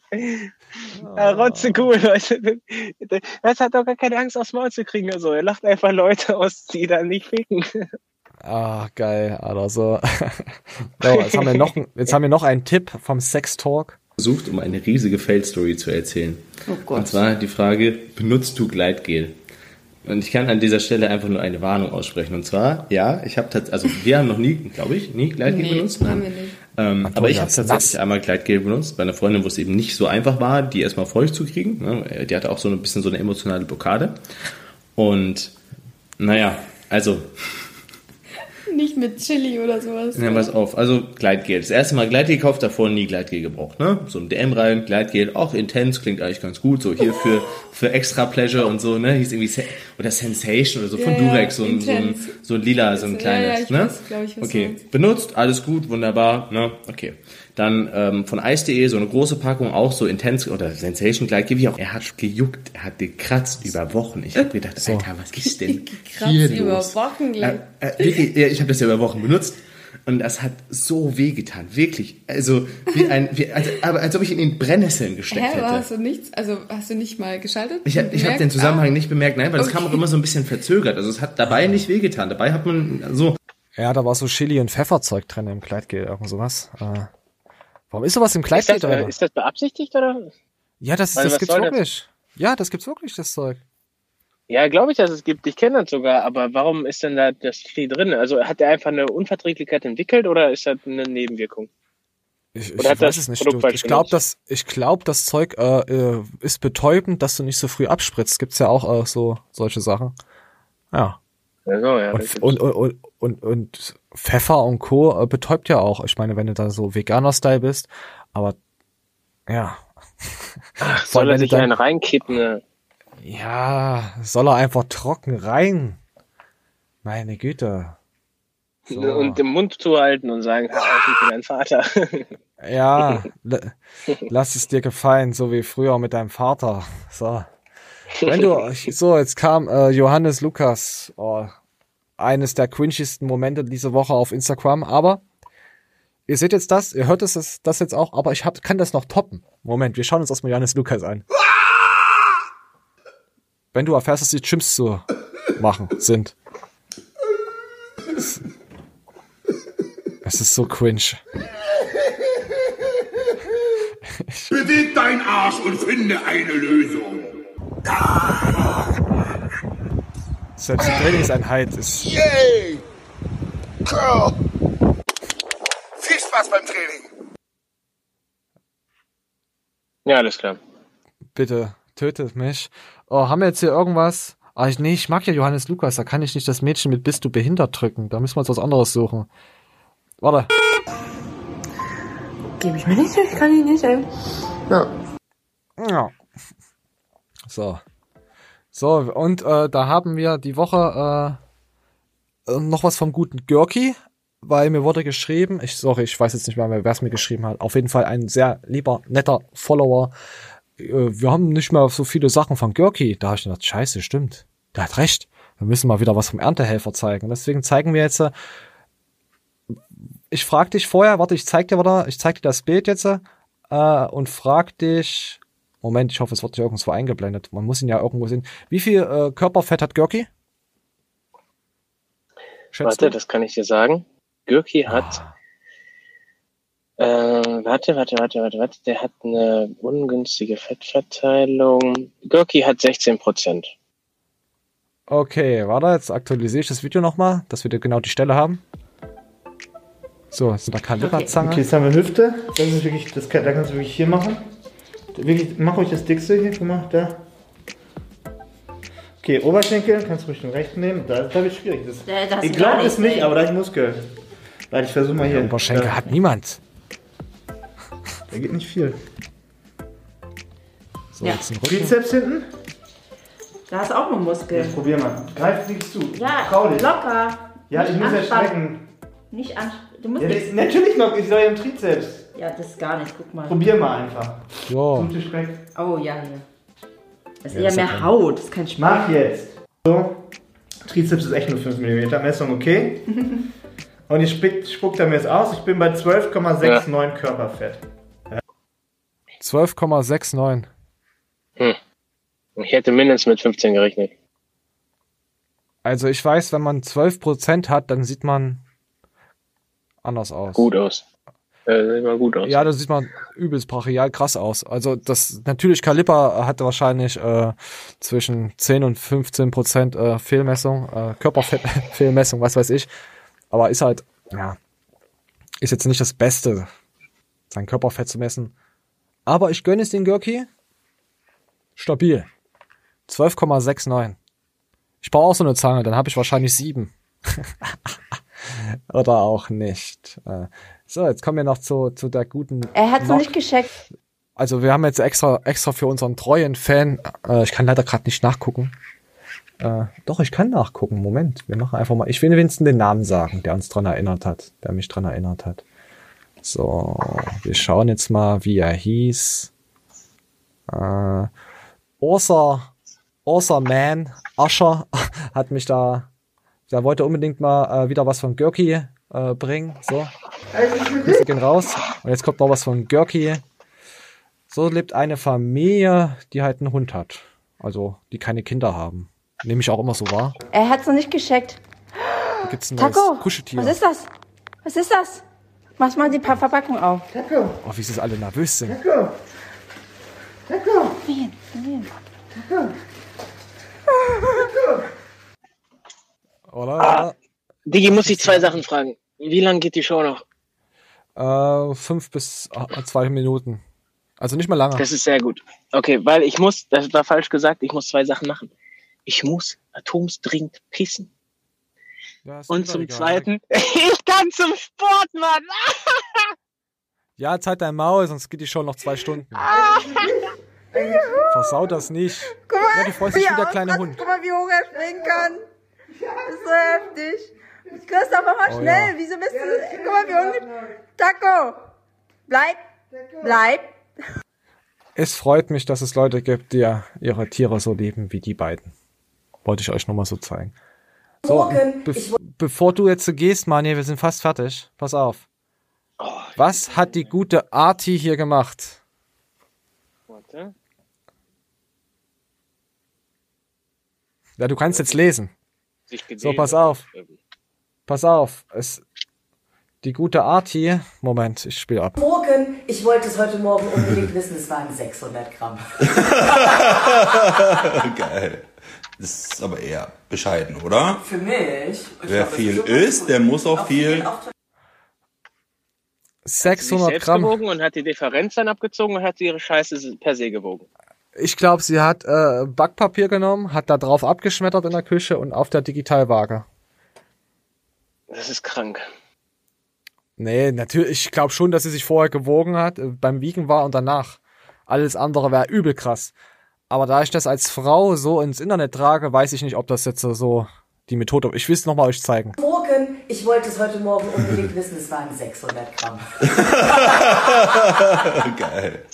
Ja, Rotze cool, Leute. Das hat doch gar keine Angst, aufs Maul zu kriegen. Also, er lacht einfach Leute aus, die da nicht ficken. Ah, geil, Alter, so. so jetzt, haben wir noch, jetzt haben wir noch einen Tipp vom Sex Talk. Versucht, um eine riesige Fail-Story zu erzählen. Oh Gott. Und zwar die Frage, benutzt du Gleitgel? Und ich kann an dieser Stelle einfach nur eine Warnung aussprechen. Und zwar, ja, ich habe tatsächlich, also wir haben noch nie, glaube ich, nie Gleitgel Nee, benutzt. haben wir nicht. Ähm, aber ich habe tatsächlich nass. einmal Gleitgel benutzt bei einer Freundin, wo es eben nicht so einfach war, die erstmal feucht zu kriegen. Ne? Die hatte auch so ein bisschen so eine emotionale Blockade. Und naja, also Nicht mit Chili oder sowas. Ja, pass auf. Also Gleitgel. Das erste Mal Gleitgel gekauft, davor nie Gleitgel gebraucht. Ne? So ein DM rein, Gleitgel, auch intens, klingt eigentlich ganz gut. So hier für, für Extra Pleasure und so, ne? Hieß irgendwie oder Sensation oder so von Ja, Durex, so ein, so ein, so ein lila, so ein Also, ja, ja, kleines. ich ne? weiß, glaub ich, okay, benutzt, alles gut, wunderbar. Ne? Okay. Dann ähm, von Ice.de so eine große Packung, auch so Intense oder Sensation Gleitgel, wie auch. Er hat gejuckt, er hat gekratzt über Wochen. Ich habe gedacht, Alter, was ist denn Krass, hier über los? Wochen Äh, äh, wirklich, ja, ich habe das ja über Wochen benutzt und das hat so wehgetan, wirklich. Also, wie ein, wie, also, aber als ob ich ihn in Brennnesseln gesteckt Hä, aber hätte. hast du nichts, also hast du nicht mal geschaltet? Ich habe ich hab den Zusammenhang nicht bemerkt, nein, weil es kam Okay. auch immer so ein bisschen verzögert. Also es hat dabei nicht wehgetan. Dabei hat man so. Ja, da war so Chili und Pfefferzeug drin im Kleidgel, irgend sowas. Äh, warum ist sowas im Kleidgel Ist das, äh, drin? ist das beabsichtigt oder? Ja, das, Weil das gibt's soll das? wirklich. Ja, das gibt's wirklich, das Zeug. Ja, glaube ich, dass es gibt. Ich kenne das sogar, aber warum ist denn da das Chili drin? Also hat er einfach eine Unverträglichkeit entwickelt oder ist das eine Nebenwirkung? Ich, ich weiß das es nicht. Ich glaube, das, ich glaub, das Zeug äh, äh, ist betäubend, dass du nicht so früh abspritzt. Gibt's ja auch äh, so solche Sachen. Ja. Ja, Und, gibt's. und, und, und, und, und Pfeffer und Co. Äh, betäubt ja auch. Ich meine, wenn du da so Veganer-Style bist, aber ja. Vor Soll er sich dann- einen reinkippen? Ne? Ja, soll er einfach trocken rein. Meine Güte. So. Und den Mund zuhalten und sagen, "Hör auf, ich bin dein Vater. Ja, la- lass es dir gefallen, so wie früher mit deinem Vater. So. Wenn du, so, jetzt kam äh, Johannes Lukas, oh, eines der cringiesten Momente diese Woche auf Instagram, aber ihr seht jetzt das, ihr hört es, das jetzt auch, aber ich hab, kann das noch toppen. Moment, wir schauen uns erstmal Johannes Lukas an. Wenn du erfährst, dass die Chimps zu machen sind. Es- ist so cringe. Beweg dein Arsch und finde eine Lösung. Selbst die Trainingseinheit ist. Yay! Girl! Viel Spaß beim Training. Ja, alles klar. Bitte, tötet mich. Oh, haben wir jetzt hier irgendwas? Ah, ich, nee, ich mag ja Johannes Lukas, da kann ich nicht das Mädchen mit Bist du behindert drücken. Da müssen wir uns was anderes suchen. Warte. Gebe ich mir nicht, ich kann ich nicht, ey. Ja. Ja. So. So, und äh, da haben wir die Woche äh, noch was vom guten Görki, weil mir wurde geschrieben, ich sorry, ich weiß jetzt nicht mehr, wer es mir geschrieben hat. Auf jeden Fall ein sehr lieber, netter Follower. Äh, wir haben nicht mehr so viele Sachen von Görki. Da habe ich gedacht, scheiße, stimmt. Der hat recht. Wir müssen mal wieder was vom Erntehelfer zeigen. Deswegen zeigen wir jetzt. Äh, ich frag dich vorher, warte, ich zeig dir wieder, ich zeig dir das Bild jetzt äh, und frag dich. Moment, ich hoffe, es wird nicht irgendwo eingeblendet. Man muss ihn ja irgendwo sehen. Wie viel äh, Körperfett hat Görki? Schätzt Warte, du? das kann ich dir sagen. Gürki hat. Äh, warte, warte, warte, warte, warte. Der hat eine ungünstige Fettverteilung. Gürki hat 16 Prozent. Okay, warte, jetzt aktualisiere ich das Video nochmal, dass wir da genau die Stelle haben. So, jetzt sind da Kalibazange. Okay, jetzt haben wir Hüfte. Das ist wirklich, das kann, da kannst du wirklich hier machen. Wirklich, mach ruhig das dickste hier, guck mal, da. Okay, Oberschenkel, kannst du ruhig den rechten nehmen. Da, da wird schwierig. Das, Ja, das ich ist glaube es nicht, aber da ich Muskel. Warte, ich versuche mal hier. Oberschenkel da, hat niemand. Da geht nicht viel. So, Ja. jetzt den Rücken. Trizeps hinten. Da hast du auch noch Muskeln. Jetzt probier mal. Greif dich zu. Ja, Trau dich. locker. Ja, Nicht ich muss ja anspannen. strecken. Nicht anspannen. Du musst Ja, nichts- das, natürlich noch, ich soll ja im Trizeps. Ja, das ist gar nicht. Guck mal. Probier mal einfach. Ja. Gute Speck. Oh, ja, hier. Das ist Ja, eher das mehr er. Haut. Das ist kein Speck. Mach jetzt. So. Trizeps ist echt nur 5 mm. Messung okay. Und ich spuck, spuckt er mir jetzt aus. Ich bin bei 12,69 Körperfett. 12,69. Hm. Ich hätte mindestens mit 15 gerechnet. Also ich weiß, wenn man 12% hat, dann sieht man anders aus. Gut aus. Äh, sieht gut aus. Ja, da sieht man übelst brachial krass aus. Also das natürlich Kaliber hatte wahrscheinlich äh, zwischen 10 und 15 Prozent äh, Fehlmessung, äh, Körperfettfehlmessung, was weiß ich. Aber ist halt, ja, ist jetzt nicht das Beste, sein Körperfett zu messen. Aber ich gönne es den Görki. Stabil. 12,69. Ich brauche auch so eine Zange, dann habe ich wahrscheinlich sieben. Oder auch nicht. Äh, So, jetzt kommen wir noch zu, zu der guten. Er noch Knock- nicht gescheckt. Also wir haben jetzt extra, extra für unseren treuen Fan, äh, ich kann leider gerade nicht nachgucken. Äh, doch, ich kann nachgucken. Moment, wir machen einfach mal. Ich will wenigstens den Namen sagen, der uns dran erinnert hat, der mich dran erinnert hat. So, wir schauen jetzt mal, wie er hieß. Äh, Ursa, Ursa Man, Ascher hat mich da, der wollte unbedingt mal äh, wieder was von Görki äh, bringen. So, Grüße gehen raus. Und jetzt kommt noch was von Görki. So lebt eine Familie, die halt einen Hund hat. Also, die keine Kinder haben. Nehme ich auch immer so wahr. Er hat's noch nicht gescheckt. Da gibt's ein neues Taco, Kuscheltier. was ist das? Was ist das? Mach mal die Pa- Verpackung auf. Taco. Oh, wie sie alle nervös sind. Taco. Taco. Oder? Ah, Digi, muss ich zwei Sachen fragen. Wie lange geht die Show noch? Äh, fünf bis äh, zwei Minuten. Also nicht mal lange. Das ist sehr gut. Okay, weil ich muss, das war falsch gesagt, ich muss zwei Sachen machen. Ich muss atomsdringend pissen. Ja, Und zum egal. Zweiten, ich kann zum Sport, Mann. Ja, jetzt halt dein Maul, sonst geht die Show noch zwei Stunden. Versau das nicht. Guck mal, ja, du freust wie dich wie er der kleine. Hund. Guck mal, wie hoch er springen kann. Das ist so heftig. Christoph, mach mal Oh, schnell. ja. Wieso bist du... Guck mal, wie unten... Taco. Bleib. Bleib. Es freut mich, dass es Leute gibt, die ja ihre Tiere so lieben wie die beiden. Wollte ich euch nochmal so zeigen. So, be bevor du jetzt so gehst, Mani, wir sind fast fertig. Pass auf. Was hat die gute Arti hier gemacht? Warte. Ja, du kannst jetzt lesen. So, pass auf. Pass auf. Es, die gute Arti. Moment, ich spiele ab. Morgen, ich wollte es heute Morgen unbedingt wissen, es waren 600 Gramm. Geil. Das ist aber eher bescheiden, oder? Für mich. Ich Wer glaube, viel isst, der muss auch viel. 600 selbst Gramm. gewogen und hat die Differenz dann abgezogen und hat sie ihre Scheiße per se gewogen. Ich glaube, sie hat äh, Backpapier genommen, hat da drauf abgeschmettert in der Küche und auf der Digitalwaage. Das ist krank. Nee, natürlich, ich glaube schon, dass sie sich vorher gewogen hat, äh, beim Wiegen war und danach. Alles andere wäre übel krass. Aber da ich das als Frau so ins Internet trage, weiß ich nicht, ob das jetzt so die Methode. Ich will es nochmal euch zeigen. Morgen, ich wollte es heute Morgen unbedingt wissen, es waren 600 Gramm. Geil.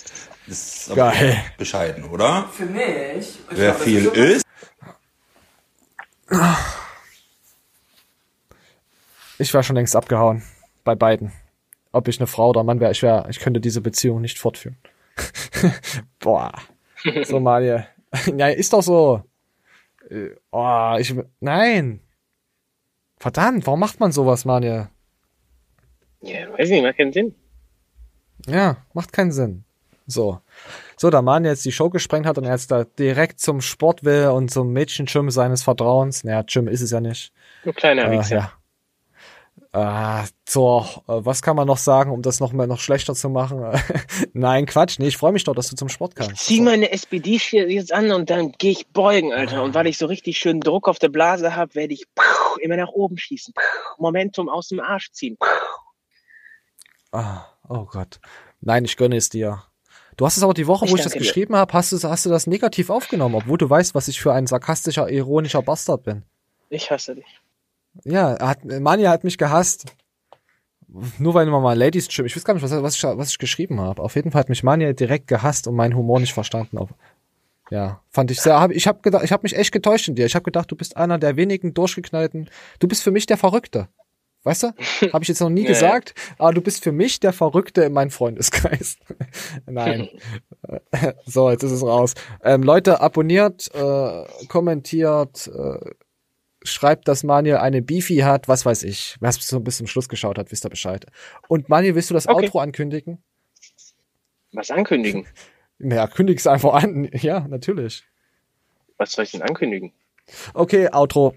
Das ist aber Geil. bescheiden, oder? Für mich. Ich Wer glaube, das viel ist. Ich wäre schon längst abgehauen. Bei beiden. Ob ich eine Frau oder ein Mann wäre, ich wäre, ich könnte diese Beziehung nicht fortführen. Boah. So, Malia. Ja, ist doch so. Äh, Oh, ich, nein. Verdammt, warum macht man sowas, Malia? Ja, weiß nicht, macht keinen Sinn. Ja, macht keinen Sinn. So. So, da Mann jetzt die Show gesprengt hat und er jetzt da direkt zum Sport will und zum Mädchen-Gym seines Vertrauens. Naja, Gym ist es ja nicht. Du kleiner Äh, Wichser. ja. Ah, so, äh, was kann man noch sagen, um das noch mal noch schlechter zu machen? Nein, Quatsch. Nee, ich freue mich doch, dass du zum Sport kannst. Zieh meine SPD jetzt an und dann gehe ich beugen, Alter. Und weil ich so richtig schön Druck auf der Blase habe, werde ich immer nach oben schießen. Momentum aus dem Arsch ziehen. Ah, oh Gott. Nein, ich gönne es dir. Du hast es aber die Woche, Ich wo ich das geschrieben habe, hast du, hast du das negativ aufgenommen, obwohl du weißt, was ich für ein sarkastischer, ironischer Bastard bin. Ich hasse dich. Ja, hat, Manja hat mich gehasst. Nur weil immer mal Ladies Gym. Ich weiß gar nicht, was, was, ich, was ich geschrieben habe. Auf jeden Fall hat mich Manja direkt gehasst und meinen Humor nicht verstanden. Ja, fand ich sehr. Hab, ich habe gedacht, ich habe mich echt getäuscht in dir. Ich habe gedacht, du bist einer der wenigen durchgeknallten. Du bist für mich der Verrückte. Weißt du? Habe ich jetzt noch nie ja. gesagt, aber du bist für mich der Verrückte in meinem Freundeskreis. Nein. so, jetzt ist es raus. Ähm, Leute, abonniert, äh, kommentiert, äh, schreibt, dass Manuel eine Beefy hat, was weiß ich. Wer es bis zum, bis zum Schluss geschaut hat, wisst ihr Bescheid. Und Manuel, willst du das Okay. Outro ankündigen? Was ankündigen? Naja, kündig es einfach an. Ja, natürlich. Was soll ich denn ankündigen? Okay, Outro.